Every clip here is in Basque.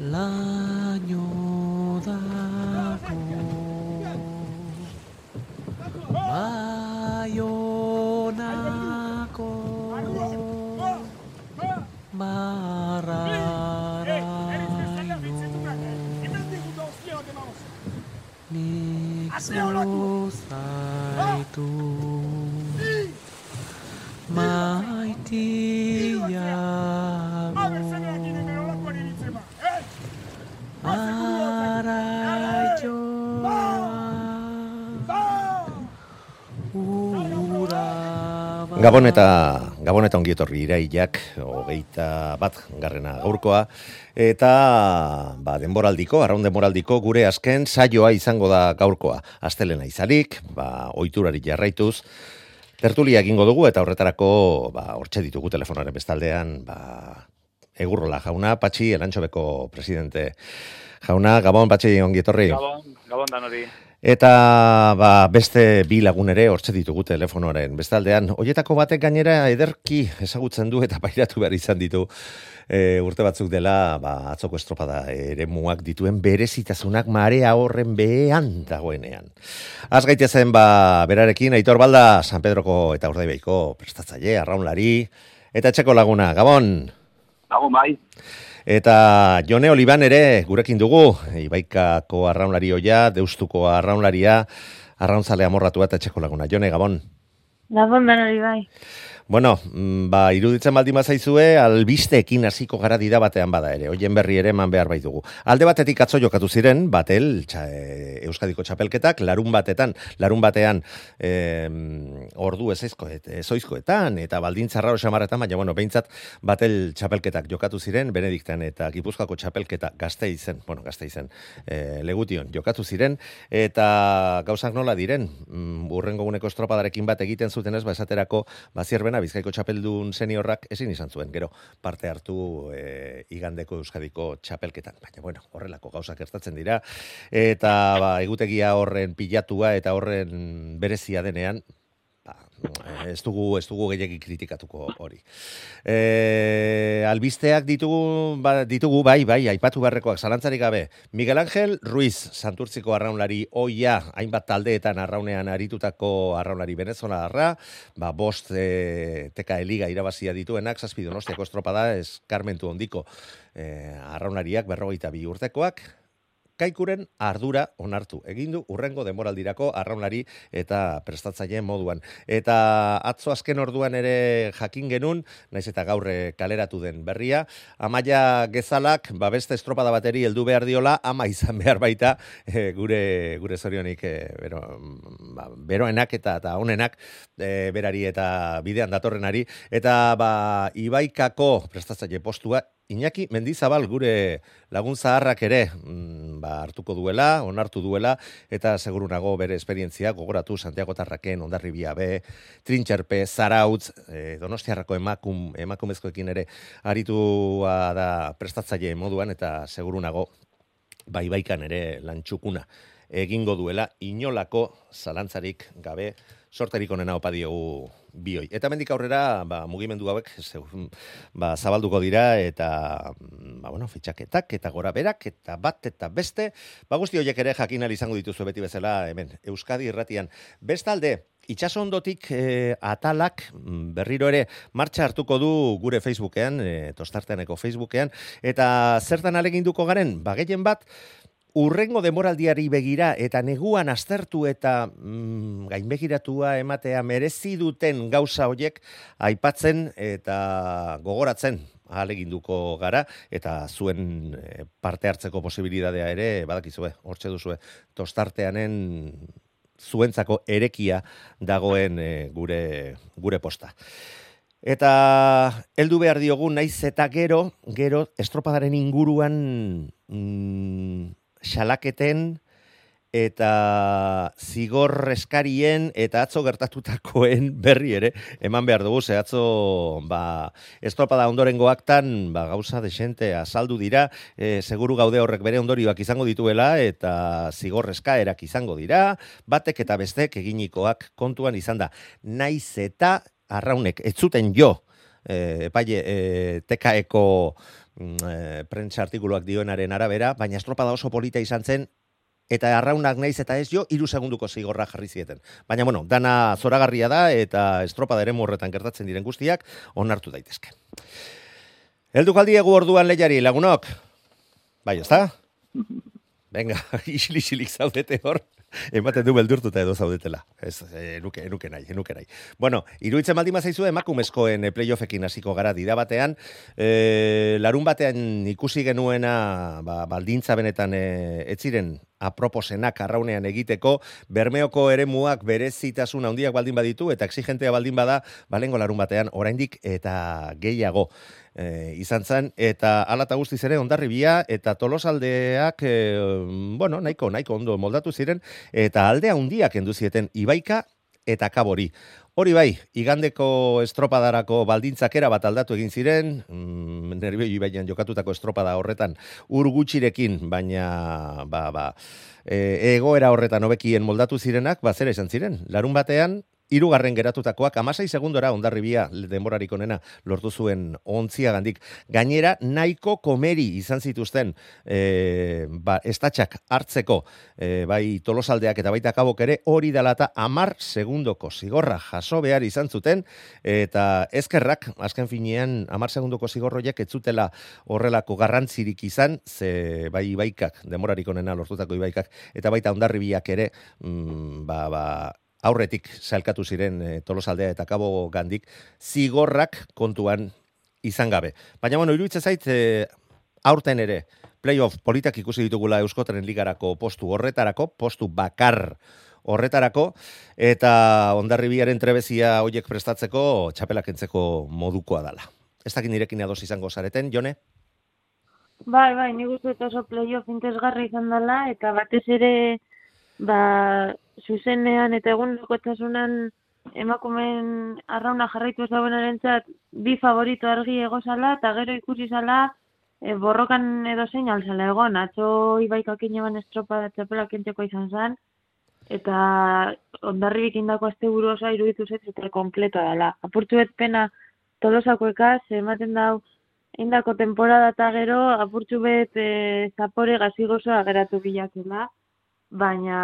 laino dako baionako marraraino nik zuzaitu maitiago Gabon eta Gabon eta ongi etorri irailak hogeita bat garrena gaurkoa eta ba, denboraldiko, arraun denboraldiko gure azken saioa izango da gaurkoa. Astelena izarik, ba, oiturari jarraituz, tertulia egingo dugu eta horretarako ba, hortxe ditugu telefonaren bestaldean ba, egurrola jauna, Patxi, elantxobeko presidente jauna, Gabon, Patxi, ongi etorri. Gabon, gabon danori. Eta ba, beste bi lagun ere hortze ditugu telefonoaren. Bestaldean, hoietako batek gainera ederki ezagutzen du eta pairatu behar izan ditu e, urte batzuk dela ba, atzoko estropada ere muak dituen berezitasunak marea horren behean dagoenean. Az gaitezen ba, berarekin, Aitor Balda, San Pedroko eta Urdaibeiko prestatzaile, arraunlari, eta etxeko laguna, Gabon! Gabon bai. Eta Jone Oliban ere gurekin dugu, Ibaikako arraunlari oia, Deustuko arraunlaria, arrauntzale amorratua eta etxeko laguna. Jone, Gabon. Gabon danori bai. Bueno, mm, ba, iruditzen baldin bazaizue, albisteekin hasiko gara dida batean bada ere, hoien berri ere eman behar bai dugu. Alde batetik atzo jokatu ziren, batel, txa, e, Euskadiko txapelketak, larun batetan, larun batean e, ordu ezaizko, ezoizkoetan, eta baldin zarraro xamarretan, baina, bueno, behintzat, batel txapelketak jokatu ziren, Benediktan eta Gipuzkoako txapelketa gazte izen, bueno, gazte izen, e, legution, jokatu ziren, eta gauzak nola diren, mm, urrengo guneko estropadarekin bat egiten zuten ez, ba, esaterako, bazierbena Bizkaiko txapeldun seniorrak ezin izan zuen, gero parte hartu e, igandeko Euskadiko txapelketan. Baina, bueno, horrelako gauzak gertatzen dira. Eta ba, egutegia horren pilatua eta horren berezia denean, ez dugu ez dugu gehiegi kritikatuko hori. E, albisteak ditugu, ba, ditugu bai, bai, aipatu beharrekoak zalantzarik gabe. Miguel Ángel Ruiz, santurtziko arraunlari oia, hainbat taldeetan arraunean aritutako arraunlari venezolarra, ba, bost e, teka eliga irabazia dituenak, zazpi donostiako estropada, ez karmentu ondiko e, arraunlariak berrogeita bi urtekoak, kaikuren ardura onartu. Egin du urrengo denboraldirako arraunlari eta prestatzaile moduan. Eta atzo azken orduan ere jakin genun, naiz eta gaurre kaleratu den berria, amaia gezalak, ba beste estropada bateri heldu behar diola, ama izan behar baita, e, gure gure zorionik e, bero, ba, beroenak eta eta honenak e, berari eta bidean datorrenari, eta ba ibaikako prestatzaile postua Iñaki Mendizabal gure lagun zaharrak ere mm, ba, hartuko duela, onartu duela, eta seguru nago bere esperientzia gogoratu Santiago Tarraken, Ondarribia B, Trintxerpe, Zarautz, e, Donostiarrako emakum, emakumezkoekin ere aritua da prestatzaile moduan, eta seguru nago bai baikan ere lantxukuna egingo duela. Inolako zalantzarik gabe sorterik onena opa diogu bioi. Eta mendik aurrera, ba, mugimendu hauek zeu, ba, zabalduko dira eta ba, bueno, fitxaketak eta gora berak eta bat eta beste, ba, guzti horiek ere jakin izango dituzu beti bezala hemen Euskadi irratian. Bestalde, Itxasondotik e, atalak mm, berriro ere martxa hartuko du gure Facebookean, e, tostarteaneko Facebookean, eta zertan aleginduko garen, bagehen bat, urrengo demoraldiari begira eta neguan aztertu eta mm, gainbegiratua ematea merezi duten gauza hoiek aipatzen eta gogoratzen aleginduko gara eta zuen parte hartzeko posibilitatea ere badakizue hortze duzue tostarteanen zuentzako erekia dagoen gure gure posta. Eta heldu behar diogu naiz eta gero, gero estropadaren inguruan mm, xalaketen eta zigor eskarien eta atzo gertatutakoen berri ere eman behar dugu. Ze atzo ba estropada ondorengo aktan ba gauza desente azaldu dira. E, seguru gaude horrek bere ondorioak izango dituela eta zigor eskaerak izango dira. Batek eta bestek eginikoak kontuan izan da. Naiz eta arraunek ez zuten jo e, epaile e, tekaeko e, prentsa artikuluak dioenaren arabera, baina estropada oso polita izan zen eta arraunak naiz eta ez jo, iru segunduko zigorra jarri zieten. Baina, bueno, dana zoragarria da eta estropada ere morretan gertatzen diren guztiak onartu daitezke. Eldu kaldiegu orduan lehiari, lagunok? Bai, ez da? Venga, isili-isilik zaudete hor. Ematen du beldurtuta edo zaudetela. Ez, enuke, enuke nahi, enuke nahi. Bueno, iruditzen baldin bazaizu emakumezkoen eh, playoffekin hasiko gara dira batean. E, larun batean ikusi genuena ba, baldintza benetan e, ez ziren aproposenak arraunean egiteko, bermeoko eremuak berezitasun handiak baldin baditu eta exigentea baldin bada, balengo larun batean oraindik eta gehiago e, izan zen, eta alata guztiz ere ondarribia eta tolosaldeak, e, bueno, nahiko, nahiko ondo moldatu ziren, eta aldea handiak enduzieten ibaika eta kabori. Hori bai, igandeko estropadarako baldintzakera bat aldatu egin ziren, mm, nervioi ibaian jokatutako estropada horretan ur gutxirekin, baina ba, ba, e, egoera horretan hobekien moldatu zirenak, ba, zera izan ziren. Larun batean, Irugarren geratutakoak, amasai segundora ondarribia denborarik onena lortu zuen ontzia gandik. Gainera, nahiko komeri izan zituzten e, ba, estatxak hartzeko e, bai tolosaldeak eta baita kabok ere hori dalata amar segundoko zigorra jaso behar izan zuten eta ezkerrak, azken finean, amar segundoko zigorroiek ez zutela horrelako garrantzirik izan, ze bai baikak, demorarik onena lortutako ibaikak, eta baita ondarribiak ere, mm, ba, ba, aurretik salkatu ziren e, tolosaldea eta kabo gandik, zigorrak kontuan izan gabe. Baina, bueno, iruditzen zait, e, aurten ere, playoff politak ikusi ditugula Euskotren ligarako postu horretarako, postu bakar horretarako, eta ondarribiaren trebezia hoiek prestatzeko txapelak entzeko modukoa dala. Ez dakit nirekin ados izango zareten, Jone? Bai, bai, nik uste eta oso playoff interesgarri izan dela, eta batez ere, ba, zuzenean eta egun lokotasunan emakumen arrauna jarraitu ez dauen erentzat bi favorito argi egozala eta gero ikusi zala e, borrokan edo zein alzala egon. Atzo ibaikak ineban estropa da txapela kenteko izan zen eta ondarri bikindako azte buru osa iruditu zet eta kompleto dela. Apurtu ez pena tolosako ekaz, ematen dau indako temporada eta gero apurtu bet e, zapore gazigozoa geratu bilakela baina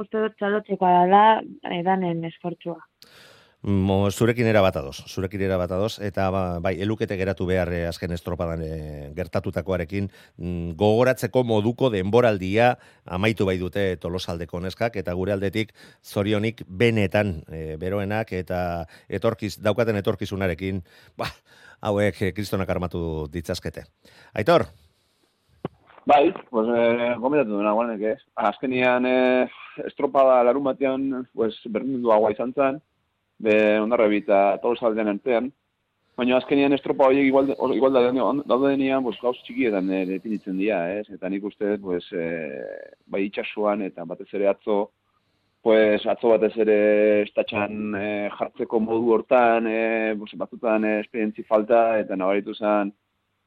uste dut txalotzeko dela edanen esfortzua. Mo, zurekin era bat ados, zurekin era bat ados, eta ba, bai, elukete geratu behar eh, azken estropadan eh, gertatutakoarekin, mm, gogoratzeko moduko denboraldia amaitu bai dute tolosaldeko neskak, eta gure aldetik zorionik benetan eh, beroenak, eta etorkiz, daukaten etorkizunarekin, ba, hauek eh, kristonak armatu ditzazkete. Aitor? Bai, pues, eh, gomendatu duena, guanek, ez. Azkenian, eh, estropada larun batean, pues, berdindu agua izan zen, be, ondarra bita, todos aldean entean. Baina azkenian estropa horiek igual, igual daude denean, pues, gauz txikietan eh, definitzen dira, ez. Eta nik uste, pues, eh, bai itxasuan, eta batez ere atzo, pues, atzo batez ere estatxan eh, jartzeko modu hortan, eh, pues, batzutan eh, esperientzi falta, eta nabaritu zen,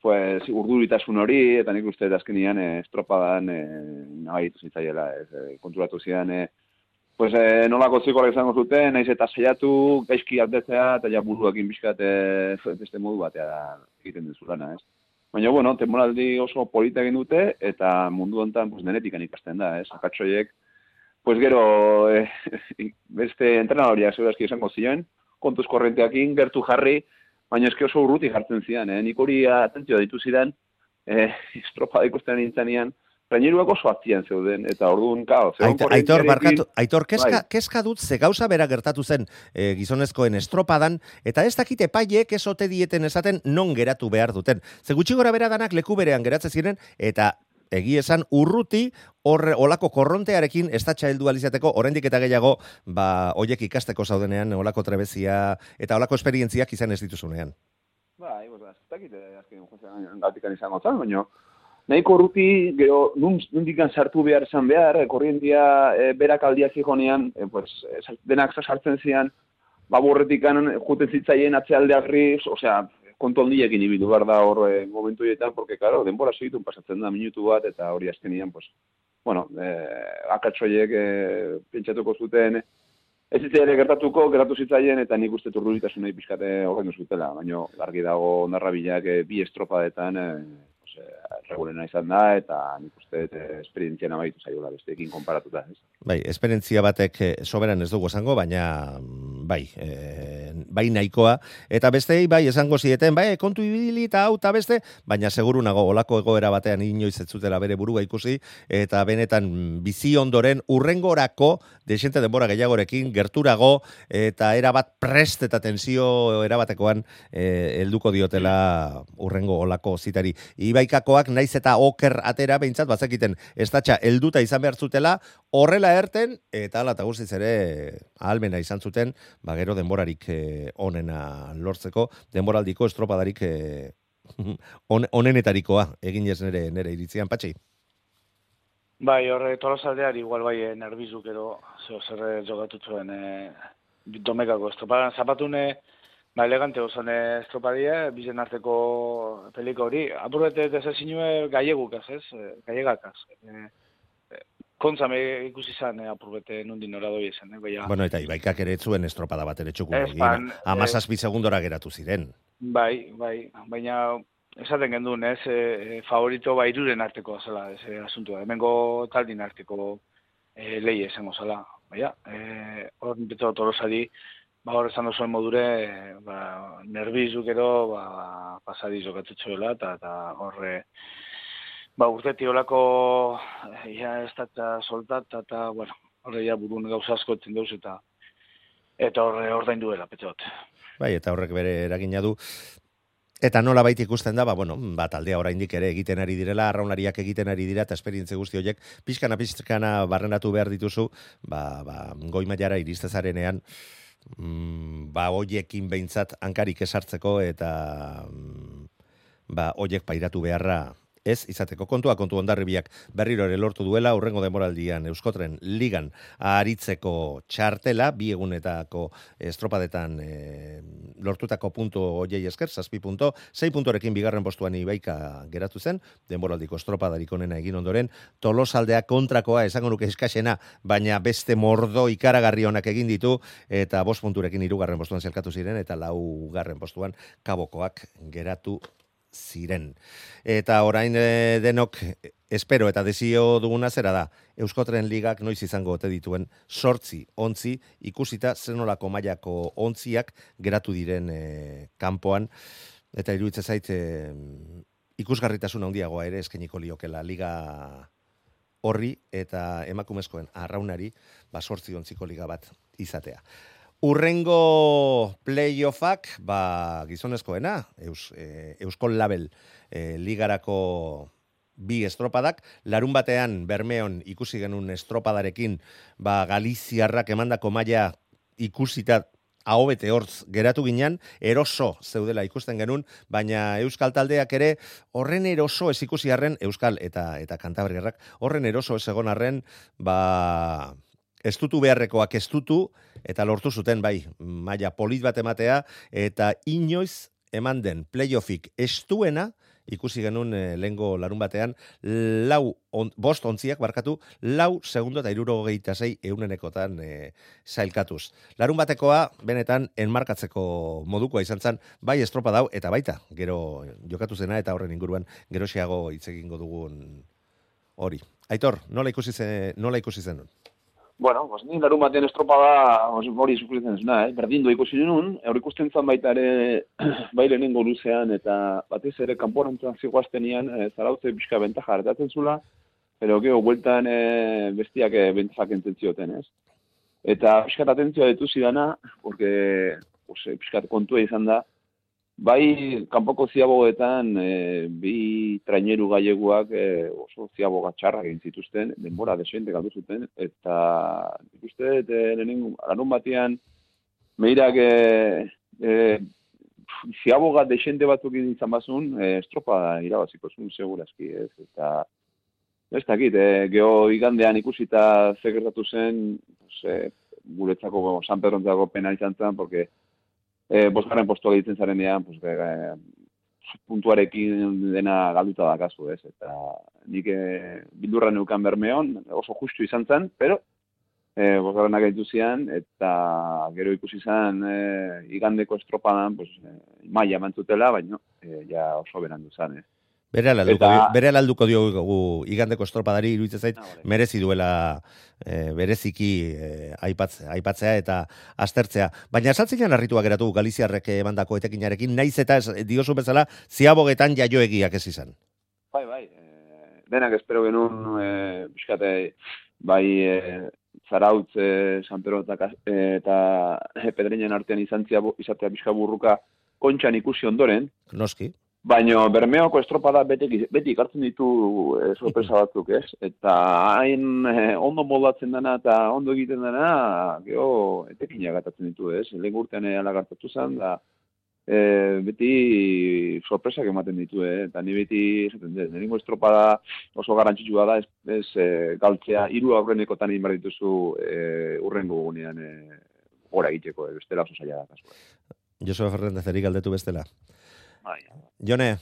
pues urduritasun hori eta nik uste azkenian eh, estropadan eh, nabaitu zitzaiela ez eh, konturatu zian eh, pues eh, nolako zikoak izango zuten naiz eta saiatu gaizki aldetzea eta ja buruekin bizkat beste modu batea egiten duzu lana ez. Baina bueno temporaldi oso polita egin dute eta mundu hontan pues denetikan ikasten da ez. Akatsoiek pues gero eh, beste entrenadoria segurazki izango ziren kontuz korrenteakin gertu jarri baina eske oso urruti jartzen zidan, eh? nik hori atentzioa ditu zidan, eh, estropa ikusten nintzenean, Traineruak oso atzian zeuden, eta orduan, kao, Aitor, barkatu, aitor, keska, bai. keska dut, ze gauza bera gertatu zen e, gizonezkoen estropadan, eta ez dakite paiek esote dieten esaten non geratu behar duten. Ze gutxi gora bera danak leku berean geratzen ziren, eta egi esan urruti horre olako korrontearekin estatxa heldu alizateko oraindik eta gehiago ba hoiek ikasteko zaudenean olako trebezia eta olako esperientziak izan ez dituzunean. Bai, ez dakit, eh, azken jozean gatikan izango zan, baina nahiko urruti, gero, nun, nundikan sartu behar esan behar, eh, korrientia e, berak aldia zijonean, e, pues, denak sartzen zian, baborretikan juten zitzaien atzealdeagri, osea, kontu handiekin ibilu behar da hor e, momentu hietan, porque, claro, denbora segitun pasatzen da minutu bat, eta hori azkenian, pues, bueno, e, akatsoiek e, pentsatuko zuten, ez zitzailen ere gertatuko, gertatu zitzaien, eta nik uste turruritasunei pixkate horren zutela, baina gargi dago narrabilak e, bi estropadetan, e, pues, e, regulena izan da, eta nik uste e, esperientzia nabaitu zaiola besteekin konparatuta, ez? Bai, esperientzia batek eh, soberan ez dugu esango, baina mm, bai, e, bai nahikoa. Eta bestei, bai, esango zieten, bai, kontu ibili eta hau eta beste, baina seguru nago olako egoera batean inoiz ez zutela bere burua ikusi, eta benetan bizi ondoren urrengorako, desente denbora gehiagorekin, gerturago, eta erabat prest eta tensio erabatekoan e, helduko diotela urrengo olako zitari. Ibaikakoak naiz eta oker atera behintzat, bazekiten, estatxa helduta izan behar zutela, horrela erten, eta ala eta guztiz ere ahalmena izan zuten, ba gero denborarik eh, onena lortzeko, denboraldiko estropadarik eh, on, onenetarikoa, egin ez nere, nere iritzian, patxi. Bai, horre, tolosaldeari igual bai eh, nerbizuk edo zeo zer eh, jokatu zuen e, domekako estropadan. Zapatune, ba, elegante osan eh, estropadie, bizen arteko peliko hori. Apurbete desezinue ez? Eh, Gallegakaz. E, kontzame ikusi zan e, apurbete nundin nora doi esan, eh? Baina, Bueno, eta ibaikak ere ez zuen estropada bat ere txuku Ez, egin. ban, Amazazpi segundora geratu ziren. Bai, bai, baina esaten gendun, ez, e, favorito ba iruren arteko zela, ez e, asuntua. Hemengo taldin arteko e, lehi esango zela. Baina, e, hor beto tolosari, ba hor esan zuen modure, e, ba, nerbizuk ero, ba, pasari jokatu txoela, eta eta horre, ba, urteti olako, ja, estatza soltat, eta, bueno, horre ja burun gauza asko etzen dauz, eta eta horre ordain duela, petot. Bai, eta horrek bere eragina du. Eta nola baita ikusten da, ba, bueno, ba, taldea oraindik ere egiten ari direla, arraunariak egiten ari dira, eta esperientze guzti horiek, pixkana pixkana barrenatu behar dituzu, ba, ba, goi mailara iristezarenean, mm, ba, hoiekin behintzat hankarik esartzeko, eta mm, ba, hoiek pairatu beharra ez izateko. Kontua kontu ondarribiak berriro ere lortu duela urrengo demoraldian Euskotren ligan aritzeko txartela bi egunetako estropadetan e, lortutako puntu hoiei esker, zazpi punto, sei puntorekin bigarren postuan ibaika geratu zen, denboraldiko estropadarik onena egin ondoren, tolosaldea kontrakoa esango nuke eskasena, baina beste mordo ikaragarri onak egin ditu, eta bost punturekin hirugarren postuan zelkatu ziren, eta lau garren postuan kabokoak geratu ziren. Eta orain e, denok espero eta desio duguna zera da, Euskotren Ligak noiz izango ote dituen sortzi ontzi ikusita zenolako mailako ontziak geratu diren e, kanpoan eta iruditzen zait e, ikusgarritasun handiagoa ere eskeniko liokela liga horri eta emakumezkoen arraunari ba sortzi ontziko liga bat izatea. Urrengo playoffak, ba, gizonezkoena, Eus, e, Euskol Label e, ligarako bi estropadak, larun batean Bermeon ikusi genuen estropadarekin, ba, Galiziarrak emandako maila ikusita ahobete hortz geratu ginen, eroso zeudela ikusten genuen, baina Euskal taldeak ere horren eroso ez ikusi arren, Euskal eta eta Kantabriarrak, horren eroso ez egon arren, ba, estutu beharrekoak estutu, eta lortu zuten, bai, maila polit bat ematea, eta inoiz eman den playoffik estuena, ikusi genuen e, lehengo larun batean, lau, on, bost ontziak barkatu, lau segundo eta iruro gehieta zei eunenekotan e, zailkatuz. Larun batekoa, benetan, enmarkatzeko modukoa izan zen, bai estropa dau, eta baita, gero jokatu zena, eta horren inguruan, gero xeago hitz egingo dugun hori. Aitor, nola ikusi zen, nola ikusi zen? Bueno, pues ni larun batean estropada hori sufritzen zena, eh? berdindu ikusi nuen, hor ikusten zan baita ere bai lehenengo luzean, eta batez ere kanporantzan zigoaztenian, e, zarautze pixka bentaja hartatzen zula, pero gero, bueltan e, bestiak e, bentajak ententzioten, ez? Eta pixkat atentzioa ditu zidana, porque pues, pixkat kontua izan da, bai, kanpoko ziabogetan e, bi traineru gaileguak e, oso ziaboga txarra egin zituzten, denbora desente galdu zuten, eta ikuste, e, lehenengo, larun batean, meirak e, e, ziaboga desente batzuk izan bazun, e, estropa irabaziko zuen segurazki, ez, eta ez dakit, e, geho igandean ikusita zekertatu zen, pues, e, guretzako San Pedro pena izan zen, porque e, bosgarren postua ditzen zaren pues, e, puntuarekin dena galduta da kasu, ez? Eta nik e, bildurra neukan bermeon, oso justu izan zen, pero e, bosgarren agaitu zian, eta gero ikusi zen e, igandeko estropadan, pues, e, maia mantzutela, baina e, ja oso berandu zen, ez? Bere alalduko, Eta- bere alalduko diogu igandeko estropadari iruditzen zait, Ah, merezi duela e, bereziki e, aipatze, aipatzea eta aztertzea. Baina esaltzean harritua geratu Galiziarrek emandako etekinarekin, naiz eta ez, diozu bezala, ziabogetan jaioegiak ez izan. Bai, bai. E, denak espero genuen, e, pixkate, bai, e, Zarautz, e, San Pedro eta, eta e, Pedreñen artean izan zia, izatea pixka burruka kontxan ikusi ondoren, Noski. Baina Bermeoko estropada beti, beti ikartzen ditu e, sorpresa batzuk, ez? Eta hain e, ondo moldatzen dena eta ondo egiten dena, geho, etekina gatatzen ditu, ez? Lehen urtean ala gertatu zen, da, e, beti sorpresak ematen ditu, eh? eta ni beti esaten dut, nirengo estropada oso garrantzitsua da, ez, ez e, galtzea, hiru aurrenekotan egin behar dituzu e, urrengo gunean e, gora egiteko, e, bestela oso zaila da kasua. Joseba Fernandezeri galdetu bestela. Bai. Jone,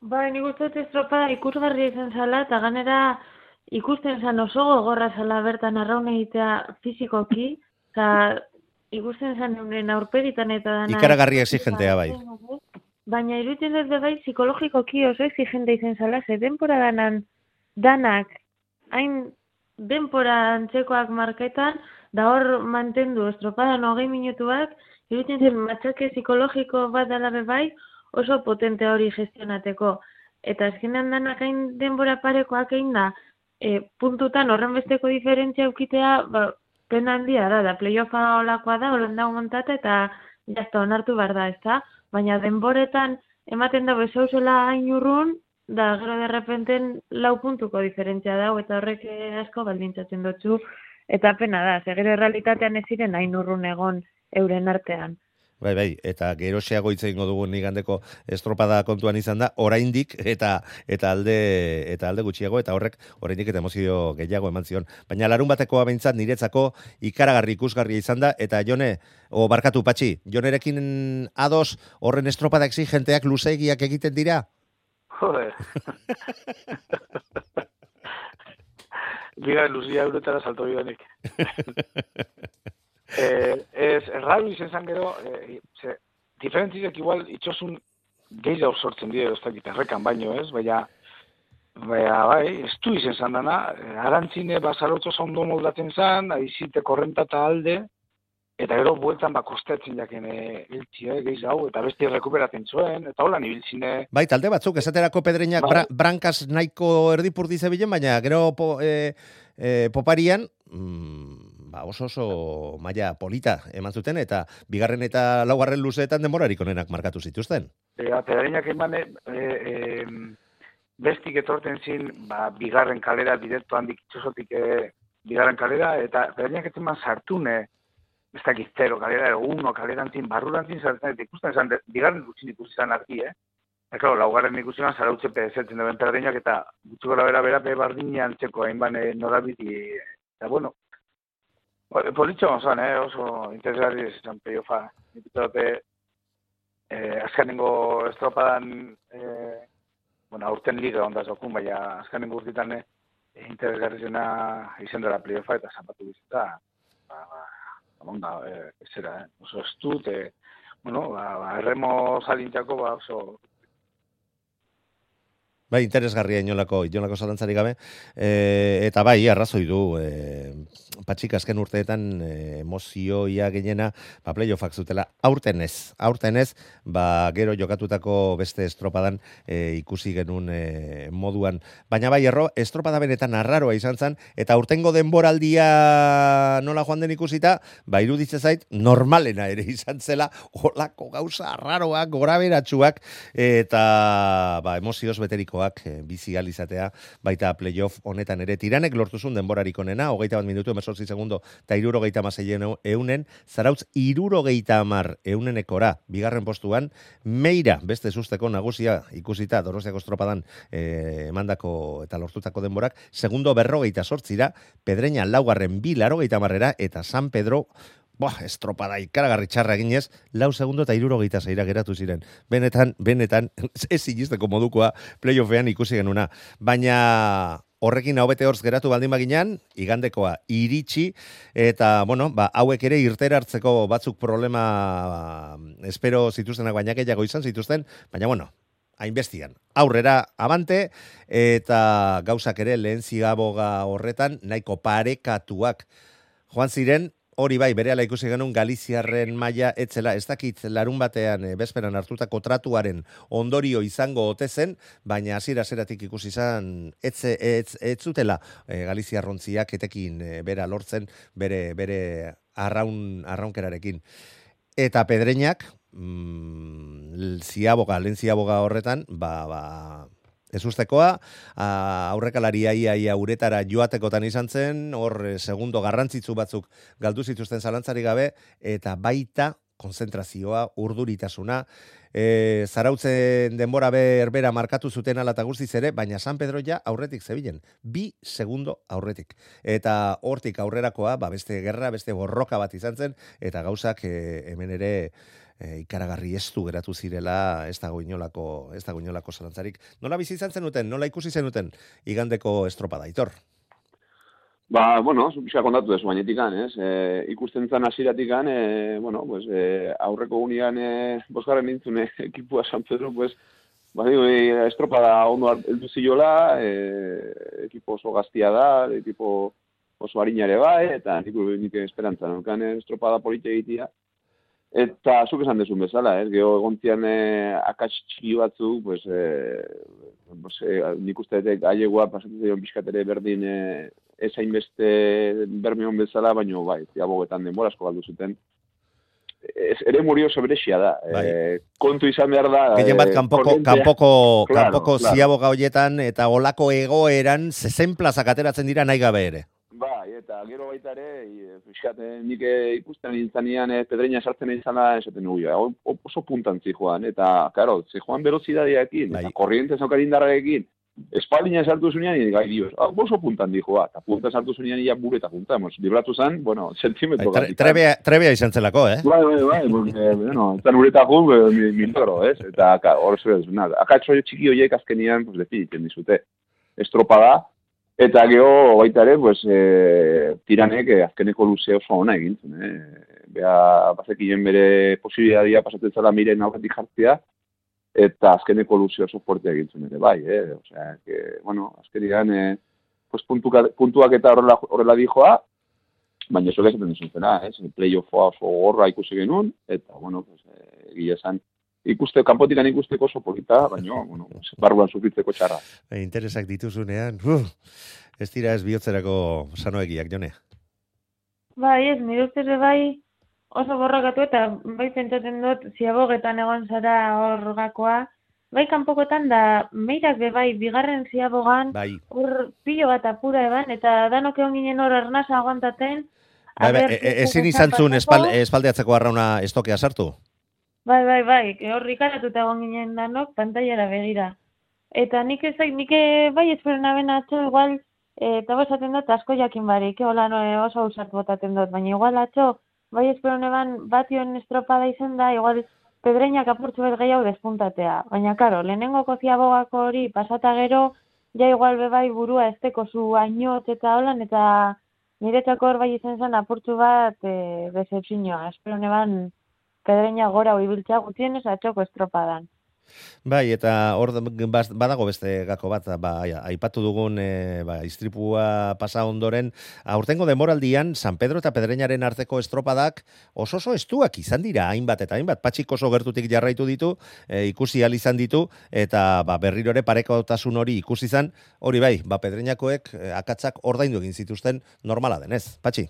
Bai, nik uste dut estropada ikusgarria izan zala, eta ganera ikusten zan oso gogorra zala bertan arraun egitea fizikoki, eta ikusten zan euren aurpegitan eta dana. Ikaragarri exigentea, bai. Baina iruditzen dut bai psikologikoki oso exigente izan zala, ze denpora danan danak hain denpora antzekoak marketan, da hor mantendu estropadan hogei minutuak, iruditzen zen matxake psikologiko bat dela be bai, oso potente hori gestionateko. Eta azkenean danak hain denbora parekoak egin da, e, puntutan horren besteko diferentzia eukitea, ba, pena handia da, da playoffa olakoa da, holan montata, eta jazta onartu behar da, ezta? Baina denboretan ematen da bezauzela hain urrun, da gero derrepenten lau puntuko diferentzia dago, eta horrek asko baldintzatzen dutzu, eta pena da, ze gero errealitatean ez ziren hain urrun egon euren artean. bai, bai, eta geroxeago hitz egingo dugun igandeko estropada kontuan izan da, oraindik eta eta alde eta alde gutxiago eta horrek oraindik eta emozio gehiago eman zion. Baina larun batekoa behintzat niretzako ikaragarri ikusgarria izan da eta Jone, o barkatu patxi, Jonerekin ados horren estropada exigenteak luzegiak egiten dira? Joder. Biga luzia eurotara salto bidanik. eh, ez, erraru izan zan gero, eh, ze, diferentziak igual itxosun gehiago sortzen dira, ez dakit, errekan baino, ez? Baina, baina, bai, ez du izan zan dana, eh, arantzine bazarotzo ondo moldatzen zan, aizite korrenta eta alde, eta gero bueltan ba kostatzen jaken eh, iltxia, gehiago, eta beste rekuperatzen zuen, eta holan ibiltzine, Bai, talde batzuk, esaterako pedreinak Bai. bra, brankaz nahiko erdipurdi zebilen, baina gero po, e, e, poparian, mm, ba, oso oso maila polita eman zuten, eta bigarren eta laugarren luzeetan denborarik onenak markatu zituzten. Eta pedreinak eman e, e, bestik etorten zin, ba, bigarren kalera, direkto handik itxosotik e, bigarren kalera, eta pedreinak eman sartune, ez dakit zero kalera, edo uno kalera antzin, barrurantzin sartzen, ikusten de- bigarren gutxin ikusi zan argi, eh? Eta, claro, laugarren ikusi zan, zarautze pedezetzen duen pedreinak, eta gutxi gora bera, bera, be bardine antzeko, hainban e, norabiti, eta bueno, Politxo gonzan, eh? oso interesgarri izan peiofa. Nik uste dute, eh, azkenengo estropadan, eh, bueno, aurten liga ondaz okun, baina azkenengo urtitan eh, interesgarri zena izan dela playofa eta zapatu bizita, ba, ba, onda, eh, zera, eh? oso estut, eh, bueno, ba, ba, erremo zalintzako, ba, oso Bai, interesgarria inolako, inolako zalantzari gabe. E, eta bai, arrazoi du, e, patxik azken urteetan e, emozioia gehiena, ba, playoffak zutela, aurten ez, aurten ez, ba, gero jokatutako beste estropadan e, ikusi genuen e, moduan. Baina bai, erro, estropada benetan arraroa izan zen, eta aurtengo denboraldia nola joan den ikusita, ba, iruditze zait, normalena ere izan zela, holako gauza arraroak, gora beratxuak, eta ba, emozioz beteriko taldekoak e, bizi alizatea baita playoff honetan ere tiranek lortuzun denborarik onena, hogeita bat minutu, emesortzi segundo, eta iruro geita eunen, zarautz iruro geita amar eunenekora, bigarren postuan, meira, beste susteko nagusia ikusita, doroziako estropadan e, emandako eta lortutako denborak, segundo berrogeita sortzira, pedreña laugarren bi laro geita marrera, eta San Pedro Boa, estropada ikaragarri txarra eginez, lau segundo eta iruro gehieta zeira geratu ziren. Benetan, benetan, ez zilizteko modukoa playoffean ikusi genuna. Baina horrekin hau bete horz geratu baldin baginan, igandekoa iritsi, eta, bueno, ba, hauek ere irtera hartzeko batzuk problema espero zituztenak baina gehiago izan zituzten, baina, bueno, hainbestian. Aurrera abante, eta gauzak ere lehen zigaboga horretan, nahiko parekatuak. Joan ziren, hori bai, bere ikusi genuen Galiziarren maila etzela, ez dakit larun batean e, bezperan hartutako tratuaren ondorio izango ote zen, baina hasiera zeratik ikusi izan etze, etz, etzutela e, Galiziarrontziak etekin e, bera lortzen bere, bere arraun, arraunkerarekin. Eta pedreinak, mm, ziaboga, lehen ziaboga horretan, ba, ba, Ez ustekoa, aurrekalaria ia, ia uretara joatekotan izan zen, hor eh, segundo garrantzitzu batzuk galdu zituzten zalantzari gabe, eta baita konzentrazioa, urduritasuna, e, zarautzen denbora berbera markatu zuten ala guztiz ere, baina San Pedro ja aurretik zebilen, bi segundo aurretik. Eta hortik aurrerakoa, ba, beste gerra, beste borroka bat izan zen, eta gauzak e, hemen ere e, ikaragarri estu geratu zirela ez dago inolako, ez dago inolako zalantzarik. Nola bizi izan zenuten, nola ikusi zenuten igandeko estropada, itor? Ba, bueno, zupisa kontatu dezu bainetikan, ez? E, ikusten zan asiratikan, e, bueno, pues, e, aurreko unian e, bosgarren nintzune ekipua San Pedro, pues, ba, digo, e, estropada ondo eldu ziola, e, ekipo oso gaztia da, ekipo oso harinare bai, eta nik, esperantza, nukan estropada polite egitea, Eta zuk esan desun bezala, eh? geho egontzian eh, akats txiki batzu, pues, eh, pues, eh, nik uste dut ailegua pasatzen zion bizkatere berdin eh, ezain beste bermion bezala, baino bai, ziabogetan denbora asko galdu zuten. Ez, ere murio sobrexia da. Bai. Eh, kontu izan behar da. Gehien bat, kanpoko, kanpoko, claro, kanpoko claro. ziaboga hoietan eta olako egoeran zezen plazak ateratzen dira nahi gabe ere. Bai, eta gero baita ere, fixate, nik eh, ikusten izanian e, pedreina sartzen izana, esaten nugu, ja, oso puntan joan, eta, karo, zijoan velozidadiakin, bai. eta korriente zaukar indarrarekin, espaldina sartu zunean, gai dios, ah, oso puntan dijoa, eta punta sartu zunean, ia bure eta punta, mos, libratu zan, bueno, sentimetro bai, trebea, trebea izan zelako, eh? Bai, bai, bai, porque, bueno, eta nure eta gu, milagro, ez? Eta, hor nada, akatzo txiki horiek azkenian, pues, definitzen dizute, estropada, Eta geho, baita ere, pues, e, tiranek e, azkeneko luze oso ona egin zuen. Eh? Bea, bazekien bere posibilidadia pasatzen zela miren aurretik jartzea, eta azkeneko luze oso fuerte egin zuen ere, bai, eh? Osea, que, bueno, azkenian, e, pues, puntuka, puntuak eta horrela, horrela dijoa, baina eso gezaten dizun zena, eh? Playoffoa oso gorra ikusi genuen, eta, bueno, pues, e, gila esan, ikuste, kanpotikan ikusteko oso polita, baina, bueno, barruan sufitzeko txarra. E, interesak dituzunean, uh, ez dira ez bihotzerako sanoegiak, jone? Bai, ez, nire ustez bai oso borrakatu eta bai zentzaten dut ziabogetan egon zara hor gakoa, bai kanpokotan da meirak be bai bigarren ziabogan bai. hor pilo bat apura eban eta danok egon ginen hor arnasa aguantaten, Bai, bai, e, e, ezin izan zuen espaldeatzeko arrauna estokea sartu? Bai, bai, bai, horri karatuta egon ginen danok, pantaiara begira. Eta nik ez nik bai espero naben atxo, igual, eh, eta bosaten dut asko jakin barik, hola no, oso usat botaten dut, baina igual atxo, bai espero neban bation estropada izen da, igual pedreinak apurtzu bet gehiago despuntatea. Baina, karo, lehenengo kozia bogako hori pasata gero, ja igual bebai burua esteko zu ainot eta holan, eta niretzako hor bai izen zen apurtzu bat e, decepzioa. Espero neban pedreña gora hori biltzea gutienez atxoko estropadan. Bai, eta hor badago beste gako bat, ba, aipatu dugun e, ba, istripua pasa ondoren, aurtengo demoraldian, San Pedro eta Pedreñaren arteko estropadak oso oso estuak izan dira, hainbat eta hainbat, patxik oso gertutik jarraitu ditu, e, ikusi al izan ditu, eta ba, berriro ere parekotasun hori ikusi izan, hori bai, ba, Pedreñakoek e, akatzak ordaindu egin zituzten normala denez, patxi?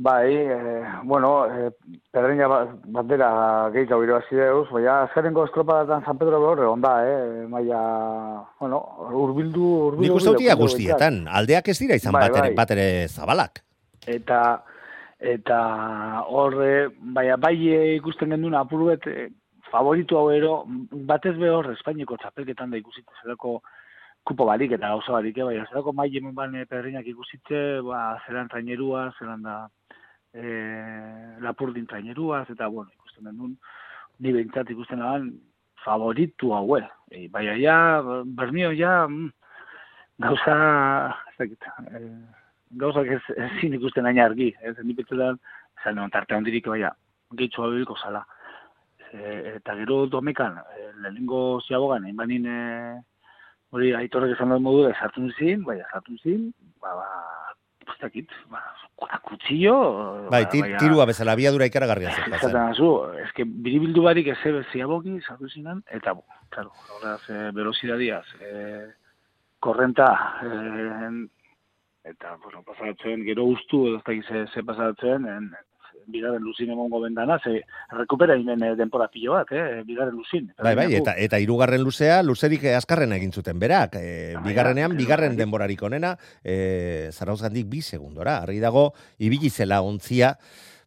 Bai, eh, bueno, eh, pedreña ba- bandera gehiago irabazi deuz, baina azkarengo estropadatan San Pedro behorre onda, eh, maia, bueno, urbildu, urbildu. Nik uste urbildu, utia guztietan, aldeak ez dira izan Bai, bat ere, bai. bat ere zabalak. Eta, eta horre, baina bai eh, ikusten gendun apuruet, eh, favoritu hau ero, batez behor Espainiko txapelketan da ikusitze zelako kupo barik eta gauza barik, eh, baina zelako mai hemen bane pedreinak ikusitze, ba, zelan trainerua, zelan da e, lapurdin traineruaz, eta, bueno, ikusten gendun, ni behintzat ikusten aban, favoritu haue. E, baina ja, bermio ja, mm, gauza, ez dakit, eh, gauzak ez, ezin ikusten aina argi, ez, ni betzetan, esan non, tarte handirik, baina, gehitxo habiliko zala. E, eta gero domekan, e, lehenengo ziabogan, egin banin, e, hori aitorrek esan dut modu, sartu zin, bai, sartu zin, ba, ba, ez dakit, ba, a kutsillo, Bai, ba, tir, baina- tirua bezala, abiadura ikaragarria zen. Esaten dazu, eske biribildu barik ez ebe ziaboki, sartu zinan, eta, bo, claro, horraz, e, velocidadiaz, e, korrenta, e, eta, bueno, pasatzen, gero ustu, ez dakit ze, ze pasatzen, en, bigaren luzin emongo bendana, ze rekupera inen eh, denpora pilo bat, eh, bigaren luzin. Bai, bai, eta eta hirugarren luzea, luzerik azkarrena egin zuten berak. E, bigarrenean, bigarren denborarik onena, e, zarauzgandik bi segundora. Argi dago, ibili zela ontzia,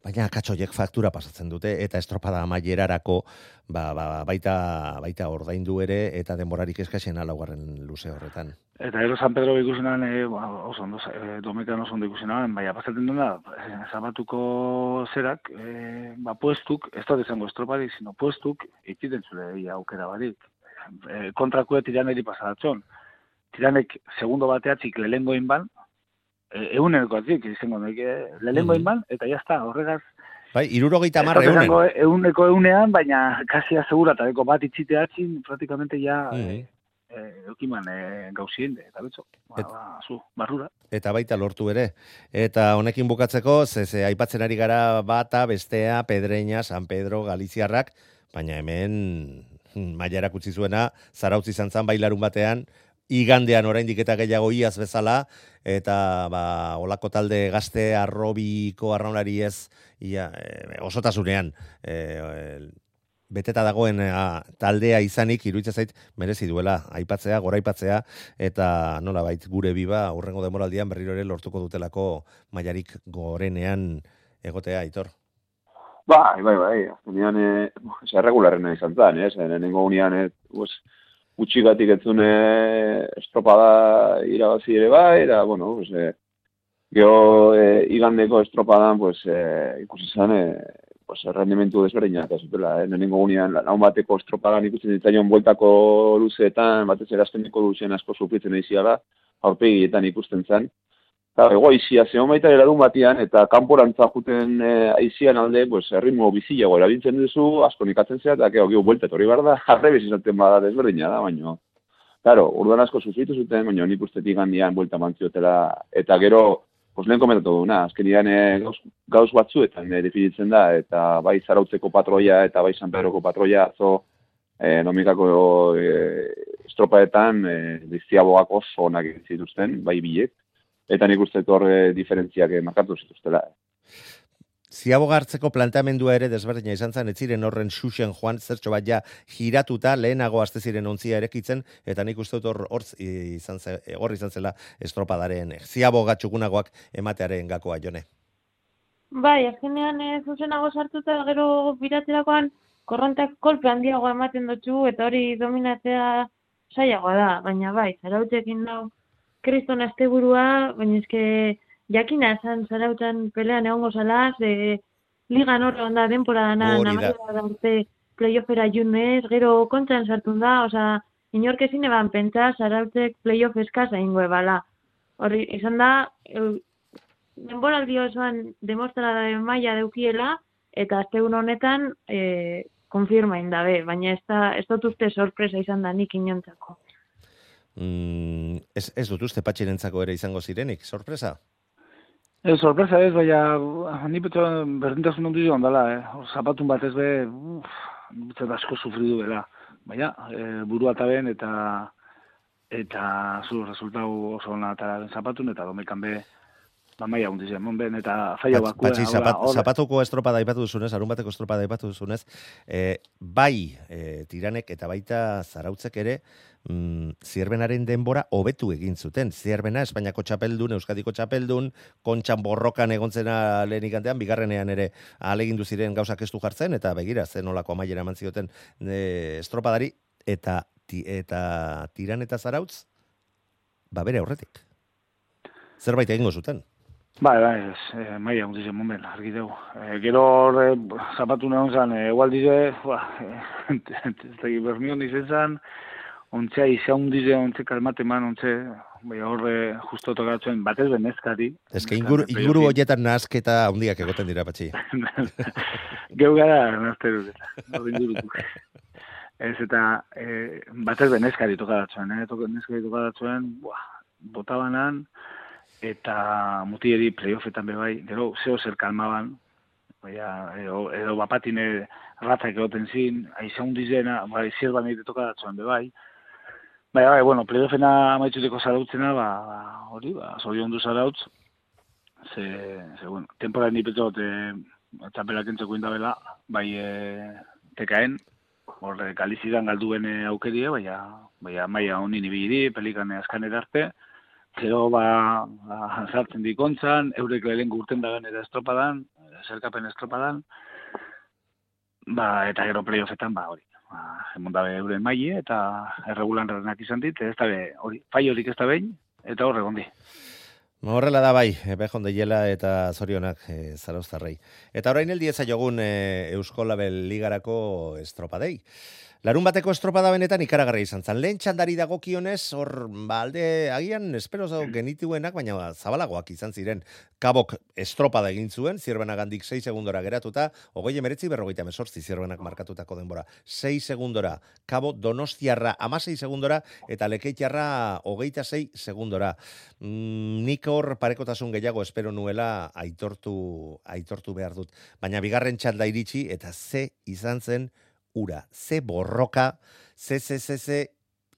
baina katxoiek faktura pasatzen dute, eta estropada amaierarako ba, ba, baita, baita ordaindu ere, eta denborarik eskasen laugarren luze horretan. Eta gero San Pedro ikusenan, e, ba, oso ondo, e, domekan oso ondo ikusenan, baina pasatzen dena, e, zabatuko zerak, e, ba, puestuk, ez da izango estroparik, sino puestuk, ikiten zure ia aukera barik. E, kontrakue tiraneri pasadatzen. Tiranek segundo bateatzik lehengo inban, e, eguneko atzik, izango nahi, lehengo Mhm. inban, eta jazta, horregaz, Bai, irurogeita da eunen. eguneko eunean, baina kasi asegura, eta deko bat itxiteatzin, praktikamente ja, Mhm. Eh, eukiman eh, gauzien, eta betxo, ba, ba, zu, barrura. eta baita lortu ere. Eta honekin bukatzeko, ze, ze aipatzen ari gara bata, bestea, Pedreña, San Pedro, Galiziarrak, baina hemen hmm, mailarak utzi zuena, zarautzi izan zan bailarun batean, igandean oraindik eta gehiago iaz bezala, eta ba, olako talde gazte arrobiko arraunari ez, ia, e, osotasunean, e, beteta dagoen a, taldea izanik iruditzen zait merezi duela aipatzea, goraipatzea eta nola gure biba aurrengo demoraldian berriro ere lortuko dutelako mailarik gorenean egotea aitor. Bai, bai, bai. Azkenean, eh, ez erregularrena izan zen, ez? Nenengo unian, eh, pues, utxigatik etzune estropada irabazi ere bai, eta, bueno, pues, eh, gero eh, igandeko estropadan, pues, eh, ikusi zen, eh, pues, rendimentu desberdinak ez zutela, eh? Nenengo unian, laun bateko estropadan ikusten ditzaion bueltako luzeetan, batez erazteneko luzean asko sufritzen eiziala, aurpegietan ikusten zen. Eta ego aizia zeon baita erarun batian, eta kanporantza juten e, aizian alde, pues, erritmo bizilago erabiltzen duzu, asko nikatzen zea, eta gero gero buelta etorri behar da, jarrebez izaten bada desberdina da, baino. Claro, urduan asko sufritu zuten, baina nik ustetik handian buelta mantziotela, eta gero, pues lehen komentatu duguna, azkenian e, gauz, gauz batzuetan e, definitzen da, eta bai zarautzeko patroia eta bai San Pedroko patroia atzo e, nomikako e, estropaetan e, diztiabogak oso onak zituzten, bai biek, eta nik uste dut hor e, diferentziak e, markatu zituztela. Hartzeko planteamendua ere desberdina izan zen, ez ziren horren xuxen joan zertxo bat ja giratuta, lehenago azte ziren ontzia erekitzen, eta nik uste dut hor, hor izan, ze, hor izan zela estropadaren ziaboga txukunagoak ematearen gakoa jone. Bai, azkenean ez zuzenago sartuta gero biratzerakoan korrontak kolpe handiago ematen dutxu eta hori dominatzea saiagoa da, baina bai, zarautekin nau kriston asteburua, baina eske jakina esan zarautan pelean egongo zala, ze ligan horre onda denporadana, Hori da. namaiera da urte playoffera junez, gero kontran sartun da, osea, inork ezin eban pentsa zarautek playoff eskasa ingo ebala. Hori, izan da, eu, denboraldi osoan demostrada maila deukiela, eta astegun honetan, e, konfirma indabe, baina ez da, ez dut uste sorpresa izan da nik inontzako. Mm, ez, ez dut uste patxirentzako ere izango zirenik, sorpresa? Sorpresa ez, baina ni beto berdintasun handi joan dela, eh? Zapatun bat ez be, uff, beto asko sufridu dela. Baina, e, burua eta ben, eta eta zu resultau oso ona eta zapatun, eta domekan be, ba, maia hundi zen, mon ben, eta Patxi, bakua. patxi, zapat, zapatuko estropada aipatu duzunez, arun bateko estropada aipatu duzunez, eh, bai eh, tiranek eta baita zarautzek ere, mm, zierbenaren denbora hobetu egin zuten. Zierbena, Espainiako txapeldun, Euskadiko txapeldun, kontxan borrokan egon zena lehenik antean, bigarrenean ere alegindu ziren gauzak estu jartzen, eta begira, zen olako amaiera eman zioten e, estropadari, eta, ti, eta tiran eta zarautz, ba bere aurretik. Zerbait egingo zuten. Bai, bai, ez, e, maia hundi zen, mon ben, argi dugu. E, gero hor, e, zapatu nahi zan, e, igual dize, ba, e, ez da bernion izen zan, ontzea izan hundi zen, ontze kalmate man, ontze, bai, horre justo tokatzen, batez benezkari. Ez que inguru, inguru horietan nasketa handiak egoten dira, patxi. Geu gara, nazte dut, hor ingurutu. Ez eta e, batez benezkari tokatzen, eh? Tok, neskari tokatzen, buah, botabanan, eta mutieri playoffetan be bai, gero zeo zer kalmaban, baina, edo, edo bapatine ratzak egoten zin, aiza hundizena, bai, zirban egite tokatzen be bai, Baina, bai, bueno, playoffena amaitzuteko zarautzena, ba, hori, ba, zorion du zarautz, ze, ze, bueno, temporada ni petot, e, txapelak entzeko indabela, bai, e, tekaen, horre, galizidan galduen aukerie, baina, baina, maia honin ibili, pelikan askan edarte, gero, ba, ba, sartzen dikontzan, eurek lehen gurten dagan eta estropadan, zerkapen estropadan, ba, eta gero playoffetan, ba, hori, ba, emon dabe euren maile, eta erregulan renak izan dit, ez dabe, hori, fai horik ez da behin, eta horre gondi. Horrela da bai, behon deiela eta zorionak e, zarauztarrei. Eta orain eldi jogun e, Eusko Label Ligarako estropadei. Larun bateko estropada benetan ikaragarri izan zen. Lehen txandari dagokionez, hor, ba, alde, agian, espero zau genituenak, baina zabalagoak izan ziren. Kabok estropada egin zuen, zierbenak gandik 6 segundora geratuta, hogei emeretzi berrogeita mesortzi zierbenak markatutako denbora. 6 segundora, kabo donostiarra ama 6 segundora, eta lekeitiarra hogeita 6 segundora. Mm, nik hor parekotasun gehiago espero nuela aitortu, aitortu behar dut. Baina bigarren txalda iritsi, eta ze izan zen, ura, ze borroka, ze, ze, ze, ze,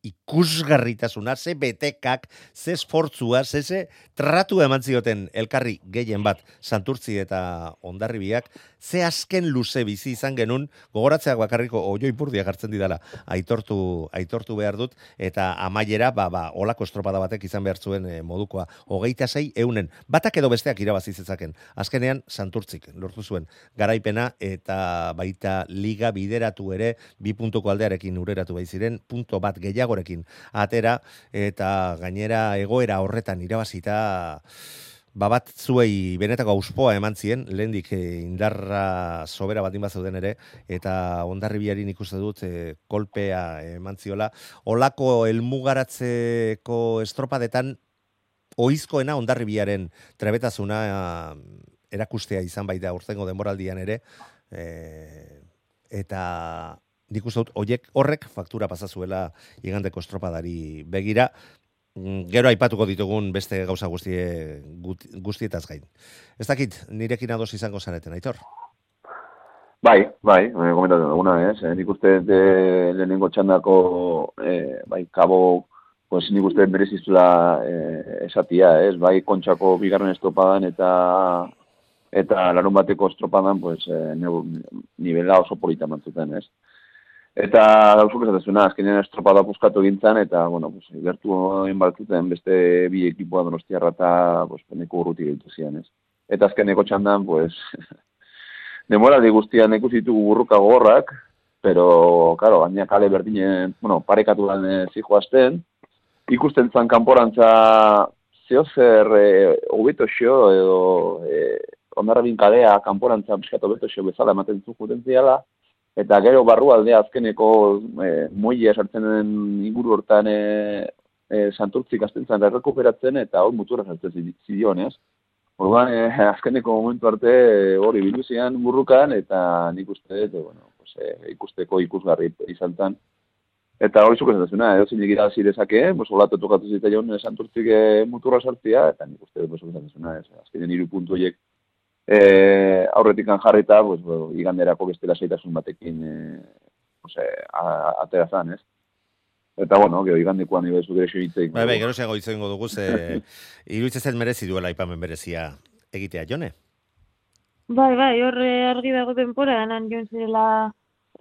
ikusgarritasuna, ze betekak, ze esfortzua, ze, ze tratu eman zioten elkarri gehien bat santurtzi eta ondarribiak, ze azken luze bizi izan genun, gogoratzeak bakarriko oio ipurdia hartzen didala, aitortu, aitortu behar dut, eta amaiera, ba, ba, olako estropada batek izan behar zuen e, modukoa, hogeita zei eunen, batak edo besteak irabazi zezaken, azkenean santurtzik, lortu zuen, garaipena eta baita liga bideratu ere, bi puntuko aldearekin ureratu bai ziren, punto bat gehiagorekin atera, eta gainera egoera horretan irabazita, ba bat zuei benetako auspoa eman zien, lehendik eh, indarra sobera bat zauden ere, eta ondarribiarin ikuste dut eh, kolpea eman ziola. Olako elmugaratzeko estropadetan, oizkoena ondarribiaren trebetasuna eh, erakustea izan baita urtengo denboraldian ere, eh, eta nik uste dut, oiek horrek faktura pasazuela igandeko estropadari begira, Mm, gero aipatuko ditugun beste gauza guztie guztietaz gain. Ez dakit, nirekin ados izango zareten, aitor? Bai, bai, eh, komentatu duguna, ez? Eh, nik uste de lehenengo txandako, eh, bai, kabo, pues nik uste berezizula eh, esatia, ez? Bai, kontxako bigarren estropadan eta eta larun bateko estropadan, pues, eh, nivela oso polita mantzuten, ez? Eta gauzuk esatezuna, azkenean estropada buskatu gintzen, eta, bueno, pues, gertu egin baltzuten beste bi ekipoa donostiarra eta, pues, peneko urruti gehitu zian, ez? Eta azkeneko txandan, pues, demoraldi guztian ikusi ditugu burruka gogorrak, pero, claro, gaina kale berdinen, bueno, parekatu dan e, zijoazten, ikusten zan kanporantza zeo zer e, hobeto xo, edo e, ondarrabin kalea kanporantza piskat hobeto xo bezala ematen zukuten ziala, eta gero barrualdea azkeneko e, moile sartzen den inguru hortan e, e, santurtzik azten errekuperatzen, eta hor mutura sartzen zi- zidion, ez? Orduan, e, azkeneko momentu arte e, hori biluzian burrukan, eta nik uste dut, e, bueno, pues, e, ikusteko ikusgarri izan zen. Eta hori zuk esan dezuna, edo zinek irazi dezake, pues, olatu tokatu zitzaion e, santurtzik e, muturra sartzia, eta nik uste dut esan dezuna, ez, azkenean hiru puntu horiek e, aurretik jarrita, pues, bo, iganderako bestela zeitasun batekin e, ose, a- atera zan, ez? Eta, bueno, gero igandekoan nire zu direxio hitzeik. Bai, bai, gero zeago izango dugu, ze iruditzen zait merezi duela aipamen berezia egitea, jone? Bai, bai, horre argi dago denpora, nan joan zirela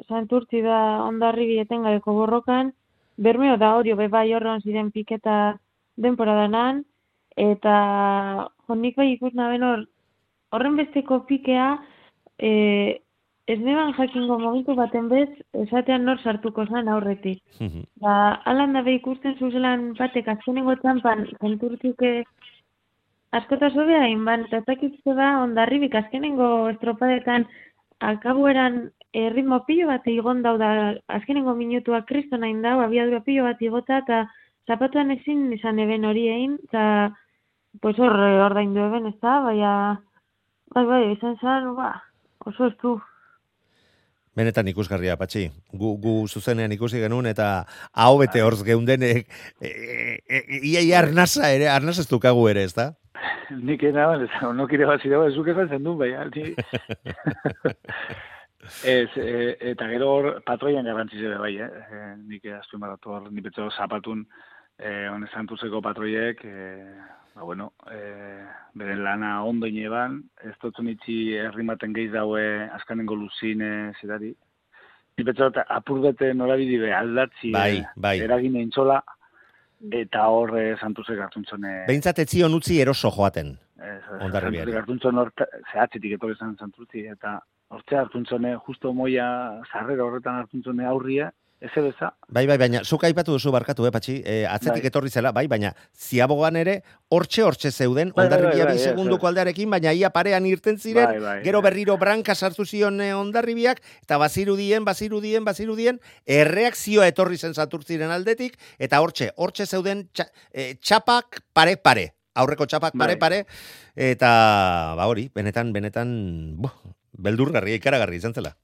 santurtzi da ondarri etengabeko borrokan, bermeo da hori, be bai horrean ziren piketa denpora danan, eta jo, nik bai ikus naben hor, horren besteko pikea, e, ez neban jakingo momentu baten bez, esatean nor sartuko zan aurretik. Ba, alan dabe ikusten zuzelan batek azkenengo txampan zenturtzuke askota zobea inban, eta ez dakitze da ondarribik azkenengo estropadetan akabueran eh, ritmo pilo bat igon dau da azkenengo minutua kristo nahin dau, abiadura pilo bat igota, eta zapatuan ezin izan eben hori egin, eta pues hor eh, ordaindu eben, ez da, baina, bai, bai, izan zen, ba, oso ez du. Benetan ikusgarria, patxi. Gu, gu zuzenean ikusi genuen eta hau bete horz geundenek e, e, e, ia ia arnasa ere, arnasa ez dukagu ere, ez da? Nik ena, no kire bat zidea, ez duke zen duen, bai, alti. Ez, e, eta gero hor patroian garrantzi zebe bai, eh? E, nik azpimarratu hor, nik betzo zapatun e, honez santurzeko patroiek, e, ba, bueno, e, beren lana ondo ineban, ez dutzen itxi herrimaten gehiz daue askanengo luzine zidari. Nik betzo apur bete norabidi be aldatzi Bai, eh, bai. eragin eitzola, eta hor e, santurzek hartuntzone... Behintzat etzion utzi eroso joaten. Ez. Santurtzi hartuntzon zehatzetik etorri zen santurtzi, eta hortze hartuntzone, justo moia sarrera horretan hartuntzone aurria, ez ebeza, Bai, bai, baina, zuk aipatu duzu barkatu, eh, patxi, e, atzetik Bai. etorri zela, bai, baina ziabogan ere, hortxe hortxe zeuden, Bai, bai, ondarribia bai, bi bai, segunduko ez. aldearekin, baina ia parean irten ziren, Bai, bai, gero bai. berriro branka sartu zion eh, ondarribiak, eta bazirudien, bazirudien, bazirudien, erreakzioa etorri zen zaturtziren aldetik, eta hortxe, hortxe zeuden eh, txapak pare-pare, aurreko txapak Bai. pare-pare, eta, ba hori, benetan, benetan, buh, beldurgarri, ikaragarri izan zela.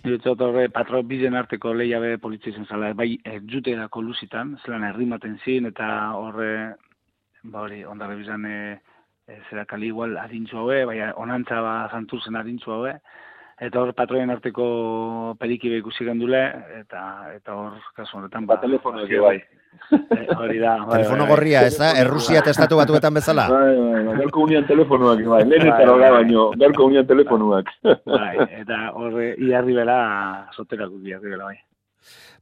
Niretzat horre patro bizen arteko lehiabe politza izan zala, bai juterako luzitan, zelan herrimaten zin, eta horre, ba hori, ondarre bizan, e, e, zera kali igual adintzu haue, bai onantza ba santurzen adintzu haue, eta hor patroien arteko perikibe ikusi gendule, eta eta hor, kasu horretan, Ba, telefono eki bai. Eh, hori da. bai, Telefono bai, bai. gorria, ez da? Errusia testatu batuetan bezala? Bai, bai, bai, gaurko unian telefonuak, bai, lehen Bai, eta bai, bai. baino, gaurko unian telefonuak. Bai, eta horre, iarri bela, soterak iarri bela, bai.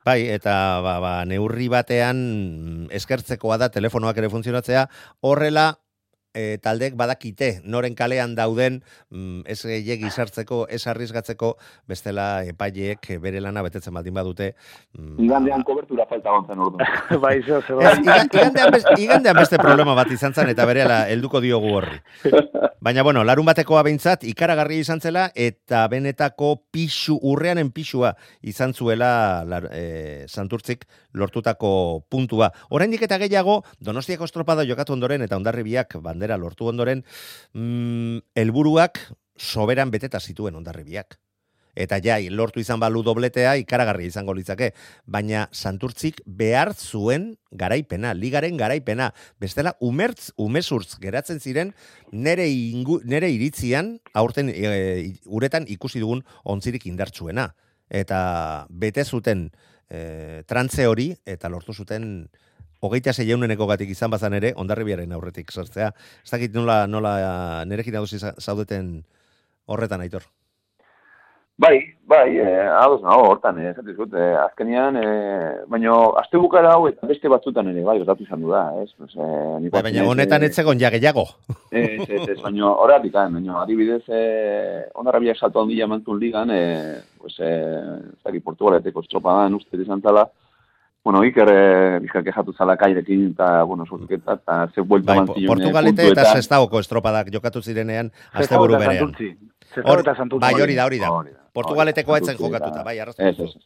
Bai, eta ba, ba, neurri batean eskertzekoa da telefonoak ere funtzionatzea, horrela e, taldek badakite noren kalean dauden mm, ez gehiegi sartzeko, ez arrizgatzeko, bestela epaileek bere lana betetzen baldin badute. mm, Igandean kobertura falta gontzen orduan. bai, zo, Ez, iga- igandean, bes- igandean beste problema bat izan zen eta berehala helduko diogu horri. Baina bueno, larun batekoa behintzat ikaragarri izan zela eta benetako pixu, urreanen pixua izan zuela lar, e, santurtzik lortutako puntua. Oraindik eta gehiago, Donostiako estropada jokatu ondoren eta ondarribiak bandera lortu ondoren, mm, helburuak soberan beteta zituen ondarribiak. Eta ja, lortu izan balu dobletea ikaragarri izango litzake, baina Santurtzik behar zuen garaipena, ligaren garaipena. Bestela, umertz, umezurtz geratzen ziren, nere, ingu, nere iritzian, aurten e, uretan ikusi dugun ontzirik indartsuena. Eta bete zuten e, trantze hori, eta lortu zuten hogeita zeieuneneko gatik izan bazan ere, ondarribiaren aurretik sartzea. Ez dakit nola, nola nerekin adosi za- zaudeten horretan aitor. Bai, bai, eh, ados nago hortan, eh, esaten dut, eh, azkenean, eh, baina aste bukara hau eta beste batzutan ere, bai, osatu izan du da, ez? Pues, eh, Bai, baina honetan eh, ez ja gehiago. Ez, ez, ez, baina horretik, eh, baina adibidez, eh, ondarrabiak salto handia mantun ligan, eh, pues, eh, zaki portugaleteko estropadan uste izan zala, bueno, Iker, eh, Iker kejatu zala kairekin, eta, bueno, sortuketa, eta ze buelta Bai, mantzilun, Portugalete eta Sestaoko estropadak jokatu zirenean asteburu berean. Santurtzi. Hor- Santurtzi. Bai, hori da, hori da. Da, etzen jokatuta, bai, arraztu. Ez.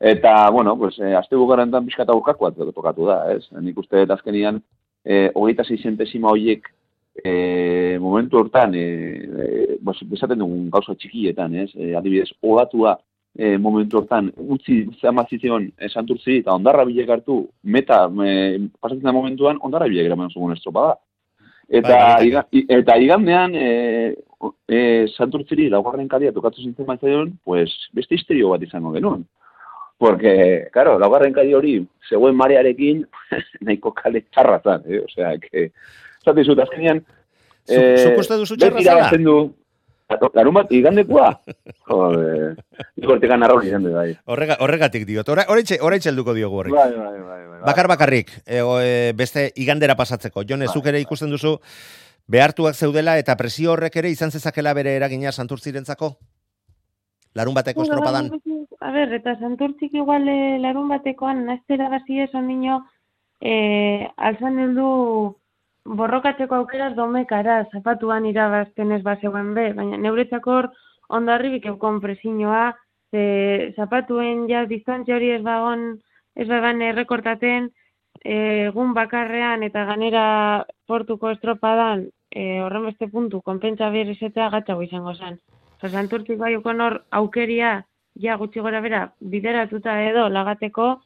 Eta, bueno, pues, eh, azte bukarantan pixkata urkakoa tokatu da, ez? Nik uste azkenian, eh, hogeita zei zentesima horiek, eh, momentu hortan, eh, eh, pues, bezaten dugun gauza txikietan, ez? Eh, adibidez, ogatua e, momentu hortan, utzi zamazizion e, santurtzi, eta ondarra bilek hartu, meta, e, pasatzen da momentuan, ondarra bilek eraman zugun estropada. Eta, Bai, iga, i- eta igandean, e, e, santurtziri laugarren kalia tokatu zintzen baitzaion, pues, beste histerio bat izango genuen. Porque, claro, laugarren kali hori, zegoen marearekin, nahiko kale txarra zan, eh? Osea, que, zati zut, azkenean, Zu- zuk uste duzu txarra zela? Larun bat, igandekua? Jode, ikortekan arraun izan bai. Horrega, horregatik diot. Ora- Oraintxe oraintxe helduko diogu horri. Bai, bai, bai, bai. Bakar bakarrik, e, o, e, beste igandera pasatzeko. Jone, zuk ere ikusten duzu, behartuak zeudela eta presio horrek ere izan zezakela bere eragina santurtzirentzako? Larun bateko estropadan? bai, A ber, eta santurtzik igual eh, larun batekoan naztera gazi ez onino eh, alzan heldu borrokatzeko aukeraz domekara, zapatuan irabazten ez bazegoen be, baina neuretzako hor ondarribik eukon presiñoa, ze zapatuen ja distantzia hori ez bagon, ez bagan errekortaten, egun bakarrean eta ganera portuko estropadan eh, horren beste puntu, konpentsa izatea gatzago izango zen. Santurtzik bai hor aukeria, ja gutxi gora bera, bideratuta edo lagateko,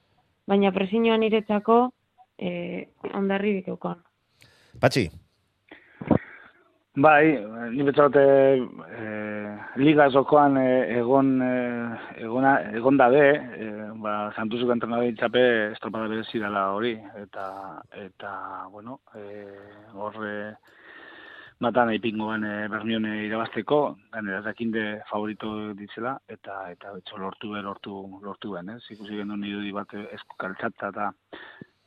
baina presiñoan iretzako eh, ondarribik eukon. Patxi, Bai, ni betzaute eh, liga zokoan eh, egon, eh, egona, egon dabe, eh, ba, santuzuko entrenador txape estropada berezi dela hori, eta, eta bueno, eh, hor eh, matan ipingoan eh, Bermione irabazteko, ganera zakinde favorito ditzela, eta eta etxo lortu be, lortu, lortu ben, ez? Ikusi genuen irudi bat esku kaltzatza eta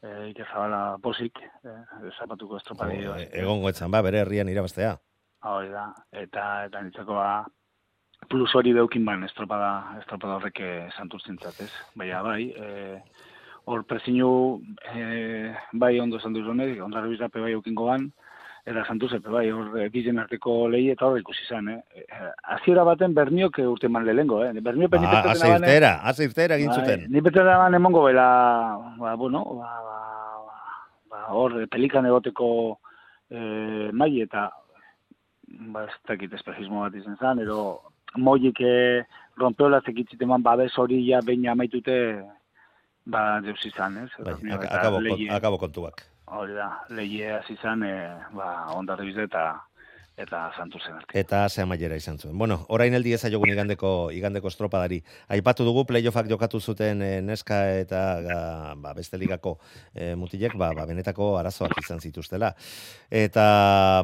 eh, Ike Zabala posik, eh, zapatuko estropada o, egongo etzan, ba, bere herrian irabaztea. Hori da, eta eta nitzako ba, plus hori deukin ban estropada, estropada horrek eh, santurtzintzat, ez? Baina bai, eh, hor prezinu eh, bai ondo esan duzunek, ondarri bizape bai eukingo ban, eta santurzepe bai, hor eh, bizen arteko lehi eta hor ikusi zen, eh? Eh, Hasiera baten berniok eh, urte man lehengo, eh? Berniok Ba, ase irtera, ase irtera egin zuten. Bai, Ni bete da ban emongo bela, ba, bueno, ba, ba, ba, hor, pelikan egoteko e, mai eta ba, ez dakit espejismo bat izan zen, ero moik e, rompeola zekitziteman babes hori ja behin amaitute ba, deus izan, ez? Bai, akabo, akabo kontuak. Hori da, leie hasi izan, e, ba, ondarri eta eta santuzen arte. Eta ze amaiera izan zuen. Bueno, orain heldi ezaiogun igandeko igandeko estropadari. Aipatu dugu playoffak jokatu zuten eh, neska eta ga, ba, beste ligako eh, mutilek ba, ba, benetako arazoak izan zituztela. Eta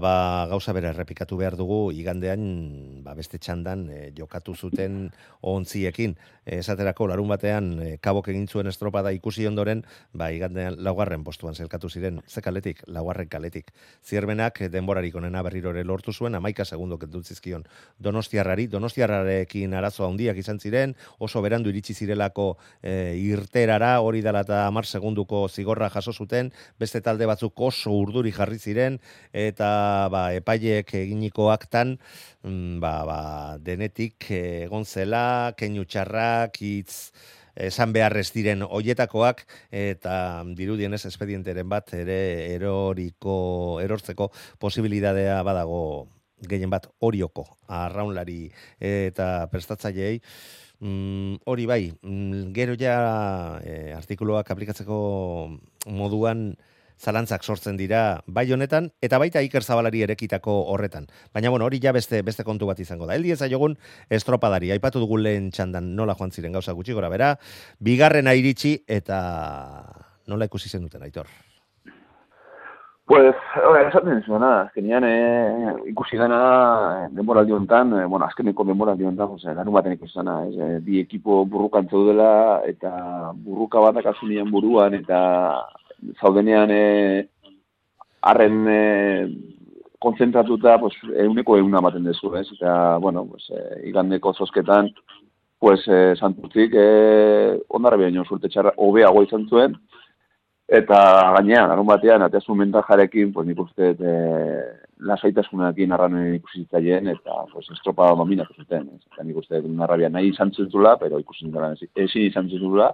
ba, gauza bere errepikatu behar dugu igandean ba, beste txandan eh, jokatu zuten ontziekin. Esaterako larun batean eh, kabok egin zuen estropada ikusi ondoren, ba, igandean laugarren postuan zelkatu ziren, ze kaletik, laugarren kaletik. Zierbenak denborarik onena berriro ere lortu zuen, amaika segundo kentu zizkion. Donostiarrari, donostiarrarekin arazo handiak izan ziren, oso berandu iritsi zirelako e, irterara, hori dela eta amar segunduko zigorra jaso zuten, beste talde batzuk oso urduri jarri ziren, eta ba, epaiek eginiko aktan, mm, ba, ba, denetik egon zela, keinu txarrak, hitz, esan beharrez diren hoietakoak eta dirudienez espedienteren bat ere eroriko erortzeko posibilitatea badago gehien bat orioko arraunlari eta prestatzaileei Mm, hori bai, mm, gero ja e, artikuluak aplikatzeko moduan zalantzak sortzen dira bai honetan eta baita Iker Zabalari erekitako horretan. Baina bueno, hori ja beste beste kontu bat izango da. Eldi ezaiogun estropadari. Aipatu dugu lehen txandan nola joan ziren gauza gutxi gora bera, bigarrena iritsi eta nola ikusi zen duten aitor. Pues, hori, esaten zuena, azkenean eh, ikusi dena eh, denboraldi honetan, eh, bueno, azkeneko denboraldi honetan, pues, eh, larun baten ikusi dena, ez, eh, bi ekipo burrukan zaudela, eta burruka bat akasunean buruan, eta zaudenean eh, harren eh, konzentratuta, pues, euneko euna baten dezu, ez, eta, bueno, pues, eh, igandeko zozketan, pues, eh, santurtzik, eh, ondarra baino surte txarra, hobeago izan zuen, Eta gainean, larun batean, ateazun mentajarekin, pues nik uste e, lasaitasunakin arranen ikusi zitzaien, eta pues, estropa dominatu zuten. Ez? Eta nik uste narrabia nahi izan zutula, pero ikusi zutela ezin izan zutula.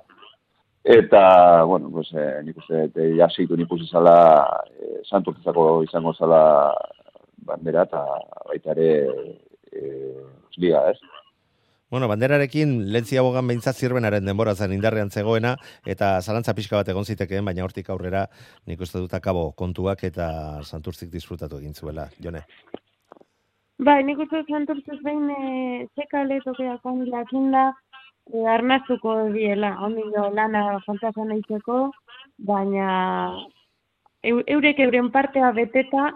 Eta, bueno, pues, e, nik uste e, jaseitu nik usi zala e, santurtezako izango zala bandera, eta baita ere e, liga, ez? Bueno, banderarekin lentzia bogan behintzat zirbenaren denbora zen indarrean zegoena, eta zalantza pixka bat egon zitekeen, baina hortik aurrera nik uste dut akabo kontuak eta santurtzik disfrutatu egin zuela, jone. Bai, nik uste dut santurtzez behin e, txekale tokeak ondilatzen da, arnaztuko diela, ondigo lana fantazan egiteko, baina eu, eurek euren partea beteta,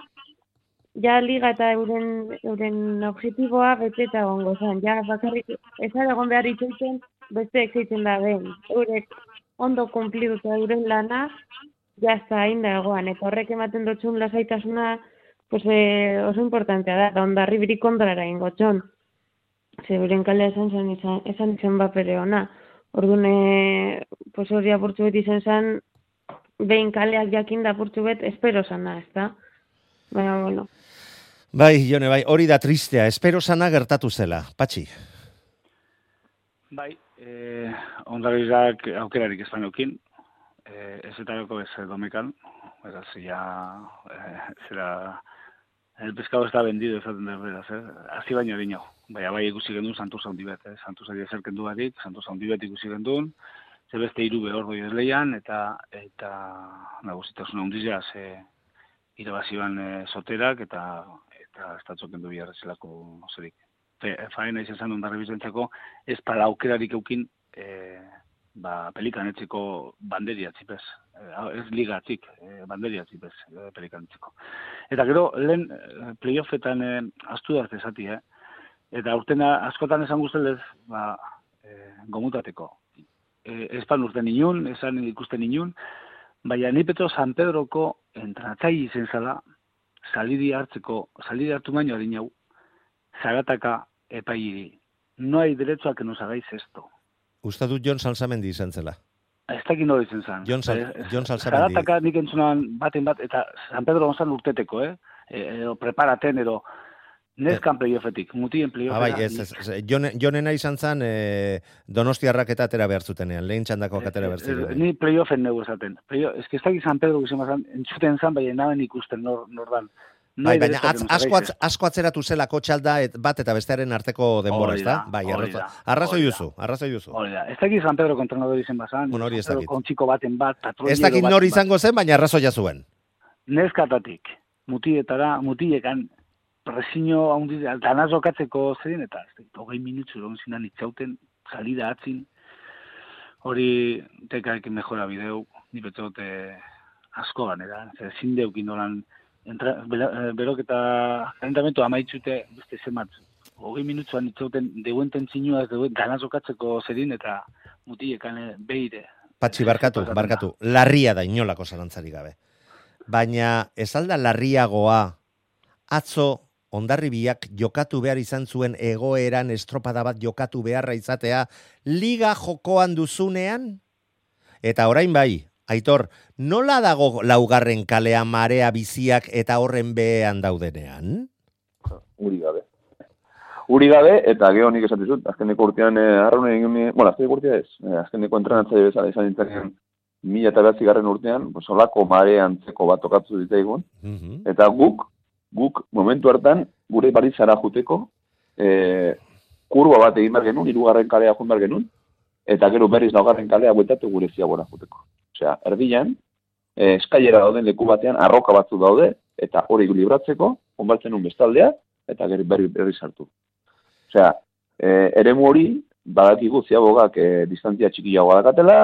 ja liga eta euren, euren objetiboa beteta egongo zen. Ja, bakarrik, ez da egon behar itxoiten, beste egiten da den. Eurek ondo kumpliduta euren lana, ja ez da hain da egoan. Eta horrek ematen dutxun lasaitasuna, pues, eh, oso importantea da, da ondarri birik ondorara ingo. Ze beren kalea esan zen, izan, esan zen bapere ona. Orduan, eh, pues hori apurtzu beti izan zen, behin kaleak jakin da apurtzu bet, espero sana, ez da? Baina, bueno, Bai, jone, bai, hori da tristea, espero sana gertatu zela, patxi. Bai, eh, ondarrizak aukerarik ez baneukin, eh, ez eta loko ez domekan, beraz, ja, eh, zera, el pescado está vendido, esaten da, beraz, eh? Asi baino dino, baina bai ikusi gendun Santos handi bet, eh? Santos ari ezer kendu barik, Santos handi bet ikusi gendun, ze beste hiru behor doi leian, eta, eta, nagusitasuna hundizia, ze, irabazioan e, soterak, eta, eta estatzok kendu biharra zelako zerik. Fe, faena izan zen ondarri bizentzeko, ez pala aukerarik eukin, e, ba, pelikanetzeko banderia txipez. Ez ligatik, e, banderia txipez e, pelikanetzeko. Eta gero, lehen playoffetan e, astu da ezati, eh? Eta urtena askotan esan guztelez, ba, e, gomutateko. E, espan urten inun, esan ikusten inun, baina ni petro San Pedroko entranatzaile izen zala, salidi hartzeko, salidi hartu baino adin hau, zagataka epairi. No hay derecho a que nos hagáis esto. Usta dut Jon Salsamendi izan zela. Ez dakit no ditzen zan. Jon, Sal, Jon Salsamendi. Zagataka nik entzunan baten bat, eta San Pedro gonzan urteteko, eh? E, edo preparaten, edo neskan playoffetik, mutien Ah, playoffera. bai, ez, ez, ez. Jon, Jonena izan zan eh, donostiarrak eta atera behar zutenean, lehen txandakoak atera behar Eh, eh, zirenean. Ni playoffen negu esaten. Playoff, ez que ez dakit San Pedro gizema zan, entzuten zan, baina naben ikusten nor, nordan. No Bai, baina derecho a que atz, nos asko, atz, asko atzeratu zelako txalda et, bat eta bestearen arteko denbora, ezta? da, Bai, arrazo, arrazoi duzu, arrazoi duzu. Ez dakit San Pedro kontrenador izen bazan. Bueno, hori ez dakit. Kontxiko baten bat, patroiero Ez dakit baten nor bat. izango zen, baina arrazoia zuen. Neskatatik, mutietara, mutiekan, presio handi, danaz okatzeko zerin, eta ez dakit, hogei minutzu egon zinan itxauten, salida atzin, hori tekaekin mejora bideu, ni betzote asko ganera, zer zindeukin nolan, entra, eh, beroketa kalentamentu amaitzute, beste zemat, hogei minutzuan itxauten deuenten zinua ez deuen, danaz okatzeko zerin, eta mutiekan eh, beire, Patxi, barkatu, barkatu. Larria da inolako zalantzari gabe. Baina, ez alda larriagoa, atzo, ondarribiak jokatu behar izan zuen egoeran estropada bat jokatu beharra izatea, liga jokoan duzunean? Eta orain bai, Aitor, nola dago laugarren kalea marea biziak eta horren behean daudenean? uri gabe. Uri gabe, eta geho nik esatzen zut, azkeneko urtean eh, arraun egin bueno, azkeneko urtea ez, eh, azkeneko entrenatzaile bezala izan nintzen mila eta garren urtean, pues, olako mare antzeko bat tokatu ditaigun, Mhm. eta guk, guk momentu hartan, gure baritzara juteko, eh, kurba bat egin behar genuen, hirugarren kalea joan behar genuen, eta gero berriz laugarren kalea bueltatu gure ziagora juteko. Osea, erdian, eh, eskailera dauden leku batean, arroka batzu daude, eta hori libratzeko, onbaltzen un bestaldea, eta gero berri, berri sartu. Osea, eh, eremu hori, badakigu ziabogak eh, distantzia txikiagoa dakatela,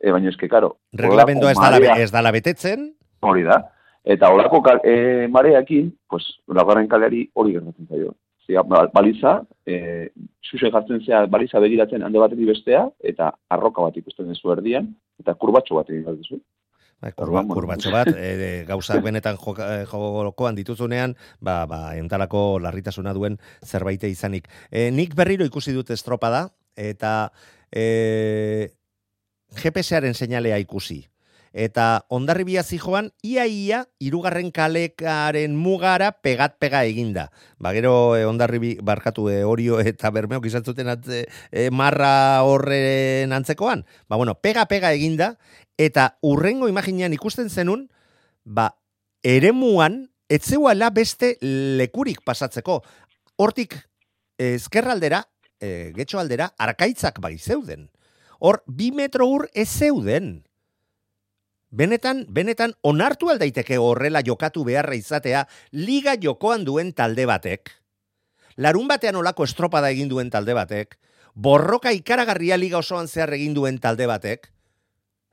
eh, baina eske, karo, Reglamendua ez dala, ez dala betetzen, Hori da. Eta horako e, mareakin, pues, laugarren kaleari hori gertatzen zaio. Zia, ba- baliza, e, xuxe jartzen zea, baliza begiratzen hande batetik bestea, eta arroka bat ikusten duzu erdian, eta kurbatxo bat egin behar duzu. Bai, kurba, kurbatxo bat, e, gauzak benetan eh, jokoan dituzunean, ba, ba, entalako larritasuna duen zerbaite izanik. E, nik berriro ikusi dut estropada, eta e, GPS-aren seinalea ikusi. Eta ondarribia zijoan, ia ia, irugarren kalekaren mugara pegat pega eginda. Ba, gero e, ondarribi barkatu e, orio eta bermeok izan zuten atze, e, marra horren antzekoan. Ba, bueno, pega pega eginda, eta urrengo imaginean ikusten zenun, ba, eremuan, etzeuala beste lekurik pasatzeko. Hortik, ezkerraldera, e, getxo aldera, arkaitzak bai zeuden. Hor, bi metro ur ez zeuden. Benetan, benetan, onartu aldaiteke horrela jokatu beharra izatea, liga jokoan duen talde batek. Larun batean olako estropada egin duen talde batek, borroka ikaragarria liga osoan zehar egin duen talde batek,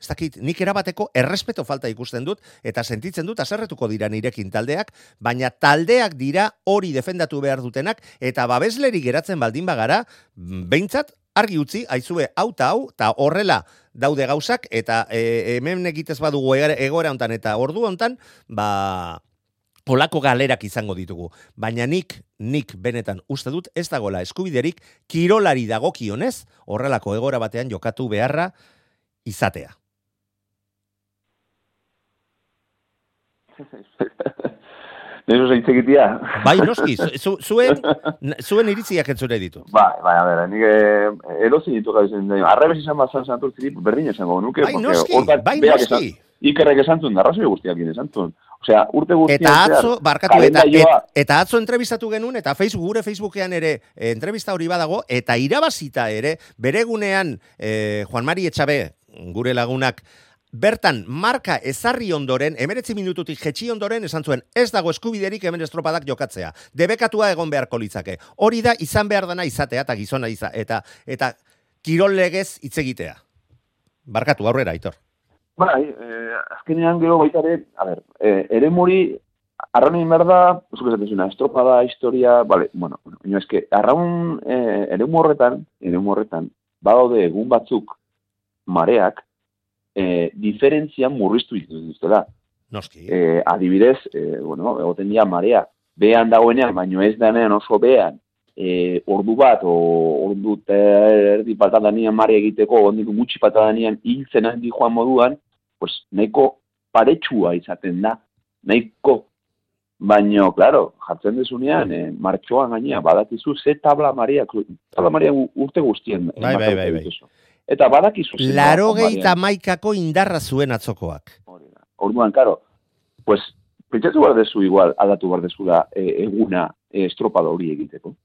ez dakit, nik erabateko errespeto falta ikusten dut, eta sentitzen dut aserretuko dira nirekin taldeak, baina taldeak dira hori defendatu behar dutenak, eta babesleri geratzen baldin bagara, behintzat, argi utzi, aizue, hau eta hau, eta horrela daude gauzak, eta e, hemen egitez badugu egoera hontan eta ordu hontan, ba, olako galerak izango ditugu. Baina nik, nik benetan uste dut, ez dagoela eskubiderik, kirolari dagokionez, horrelako egora batean jokatu beharra izatea. Neso zeitzekitia. Bai, noski, zu- zu, zuen, zuen iritziak entzure ditu. Bai, bai, a ver, nik eh, erosi ditu gabezen daio. Arrebes izan bazan santurtziri, berdin esango nuke. Bai, noski, bai, noski. Ikerrek esan zuen, arrazoi guztiak esan zuen. Osea, urte guztiak Eta atzo, barkatu, eta, et, eta atzo entrevistatu genuen, eta Facebook, gure Facebookean ere e, entrevista hori badago, eta irabazita ere, bere gunean, e, Juan Mari Etxabe, gure lagunak, bertan marka ezarri ondoren, emeretzi minututik jetxi ondoren, esan zuen, ez dago eskubiderik hemen estropadak jokatzea. Debekatua egon beharko litzake. Hori da, izan behar dana izatea, eta gizona iza, eta, eta kirol legez hitz egitea. Barkatu, aurrera, Aitor. Bai, eh, azkenean gero baita ere, a ber, eh, ere muri, arraun egin behar da, zuk esaten zuna, estropada, historia, vale, bueno, bueno, eske, arraun, eh, ere horretan, ere horretan, badaude egun batzuk, mareak, eh, diferentzian murriztu dituztela. Noski. eh, adibidez, eh, bueno, egoten dira marea, behan dagoenean, baino ez denean oso behan, eh, ordu bat, o ordu erdi patadanean mare egiteko, ondik gutxi patadanean hiltzen handi joan moduan, pues nahiko paretsua izaten da, nahiko, baino, claro, jartzen dezunean, eh, martxoan gainea, badakizu ze tabla maria, tabla maria urte guztien. Bai, bai, bai, bai. Eta badakizu Laro geita maikako indarra zuen atzokoak. Orduan, karo, pues, pentsatu behar dezu igual, aldatu behar dezu da e, eguna e, estropada hori egiteko.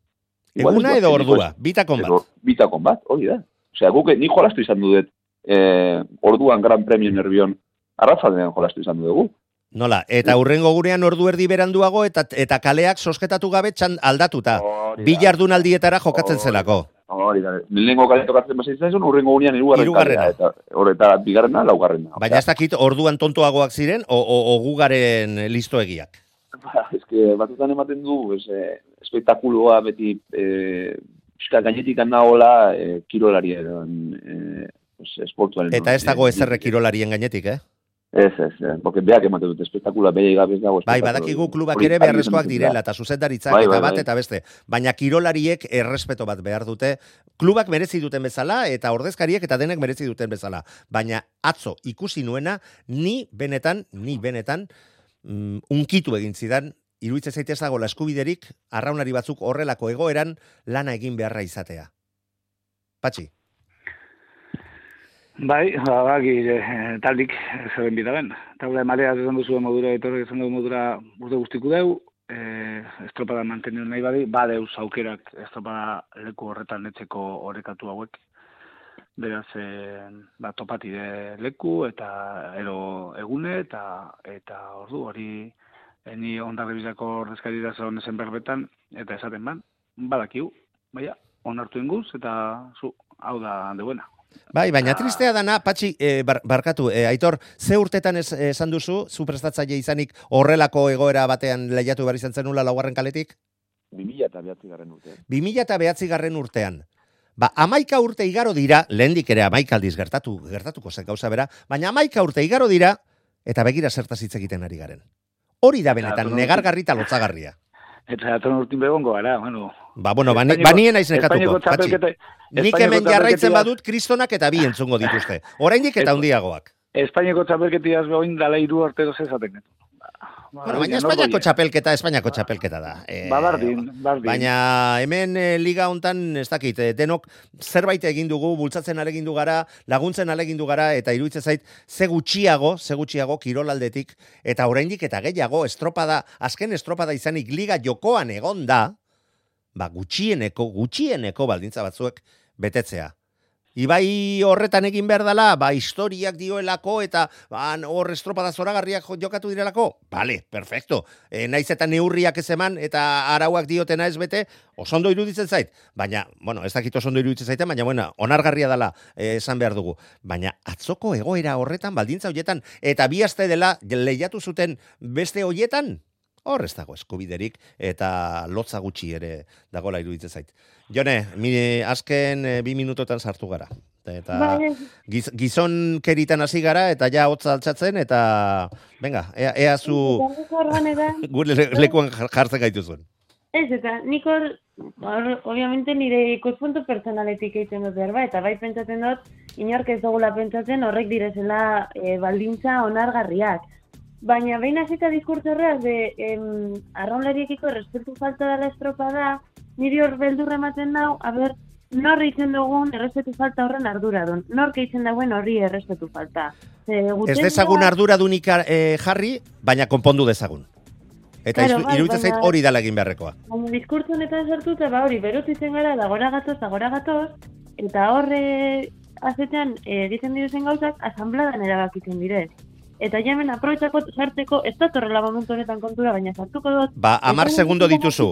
Igual Eguna edo ordua, bitakon bat. bitakon bat, hori da. Osea, guk, ni jolastu izan dudet, e, orduan Gran Premio nervion, arrazaldean jolastu izan dugu. Nola, eta urrengo gurean ordu erdi beranduago eta eta kaleak sosketatu gabe txan aldatuta. Hori da. Bi jardunaldietara jokatzen zelako. Hori da. Lehenengo kale tokatzen basa izan urrengo gurean irugarren kalea, Eta, hori, eta bigarrena, laugarrena. Baina ez dakit orduan tontoagoak ziren o, o, o gugaren listoegiak. Ba, eske batzutan ematen du, ez, eh, espektakuloa beti eh, pixka gainetik nahola eh, kirolarien eh, pues, esportuaren. Eta ez dago ezerre kirolarien gainetik, eh? Ez, ez, eh, porque beak ematen dute espektakula behi gabe ez dago. Bai, badakigu klubak ere beharrezkoak direla, eta zuzendaritzak Bai, eta bai, bat bai. eta beste. Baina kirolariek errespeto bat behar dute, klubak merezi duten bezala, eta ordezkariek eta denek merezi duten bezala. Baina atzo ikusi nuena, ni benetan, ni benetan, mm, unkitu egin zidan, iruditzen zaite ez dago eskubiderik, arraunari batzuk horrelako egoeran lana egin beharra izatea. Patxi, Bai, ba, baki, eh, taldik zeben bidaren. Tabla marea esan duzu modura, etorrek esan dugu modura urte guztiku deu, eh, estropada mantenu nahi badi, badeuz aukerak estropada leku horretan netzeko orekatu hauek. Beraz, eh, ba, topatide leku eta ero egune eta eta ordu hori eh, ni ondarri bizako ordezkari da zaun esen berbetan eta esaten ban, badakiu, baina, onartu inguz eta zu, hau da deuena. Bai, baina Ah. tristea dana, patxi, e, bar, barkatu, e, Aitor, ze urtetan ez, esan duzu, zu prestatzaile izanik horrelako egoera batean lehiatu behar izan zenula laugarren kaletik? 2000 eta behatzi garren urtean. 2000 eta behatzi garren urtean. Ba, amaika urte igaro dira, lehendik ere amaika aldiz gertatu, gertatuko zen gauza bera, baina amaika urte igaro dira, eta begira zertaz hitz egiten ari garen. Hori da benetan, Eta, negargarri eta lotzagarria. Eta datorren urtin begongo gara, bueno. Ba, bueno, bani, banien naiz nekatuko, txapelketa- Nik hemen jarraitzen badut kristonak eta bi entzungo dituzte. Oraindik eta handiagoak. Espainiako txapelketiaz behoin dala iru arte doz ezaten. Ba, Bueno, baina Espainiako txapelketa, Espainiako txapelketa da. Eh, Ba, bardin, bardin. Baina hemen eh, liga hontan ez dakit, eh, denok zerbait egin dugu, bultzatzen alegindu gara, laguntzen alegindu gara eta iruditzen zait ze gutxiago, ze gutxiago kirolaldetik eta oraindik eta gehiago estropada, azken estropada izanik liga jokoan egon da, ba, gutxieneko, gutxieneko baldintza batzuek betetzea. Ibai horretan egin behar dela, ba, historiak dioelako eta ba, hor estropada zoragarriak jo- jokatu direlako. Bale, perfecto. E, naiz eta neurriak ez eman eta arauak diotena ez bete, osondo iruditzen zait. Baina, bueno, ez dakit osondo iruditzen zaiten, baina, bueno, onargarria dela eh, esan behar dugu. Baina, atzoko egoera horretan, baldintza hoietan, eta bi aste dela lehiatu zuten beste hoietan, hor ez dago eskubiderik eta lotza gutxi ere dagola iruditzen zait. Jone, mi, azken eh, bi minutotan sartu gara. Eta Bai, giz, gizon keritan hasi gara eta ja hotza altxatzen eta venga, ea, ea zu gure le- lekuan jar- jartzen gaituzuen. Ez, eta nik hor, obviamente nire ikuspuntu personaletik egiten dut behar, ba, eta bai pentsatzen dut, inork ez dugula pentsatzen horrek direzela e, baldintza onargarriak. Baina behin hasita diskurtso horreaz de em, arraunlariekiko respetu falta dela estropada, niri hor beldurra ematen dau, a ber, nor egiten dugun errespetu falta horren arduradun. Nork egiten dauen horri errespetu falta. Ze, Ez dezagun arduradunik eh, jarri, baina konpondu dezagun. Eta Claro, bai, iruditzen zait hori dala egin beharrekoa. Baina diskurtso honetan sartuta, ba hori, berotitzen gara, da gora gatoz, da gora gatoz, eta horre azetean eh, egiten diruzen gauzak, asambladan erabakitzen dire. Eta jamen aprobetsako sartzeko, ez da torrela momentu honetan kontura, baina sartuko dut. Ba, amar segundo dituzu.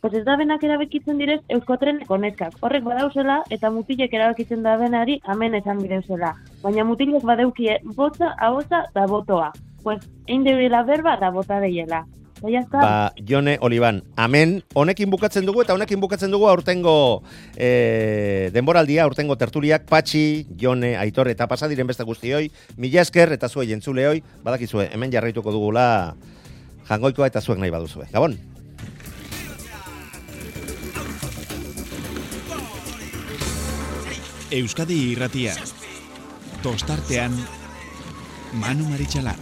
Pues ez da benak erabakitzen direz euskotreneko neskak. Horrek badauzela eta mutilek erabakitzen da benari amen esan bideuzela. Baina mutilek badeukie botza, ahotza da botoa. Pues, egin berba da bota deiela. Ya está. Ba, Jone Oliban, amen, honekin bukatzen dugu eta honekin bukatzen dugu aurtengo e, denboraldia, aurtengo tertuliak, Patxi, Jone, Aitor eta pasadiren beste guztioi, mila esker eta zuei entzuleoi, badakizue, hemen jarraituko dugula jangoikoa eta zuek nahi baduzue. Gabon? Euskadi irratia. Tostartean Manu Maritxalar.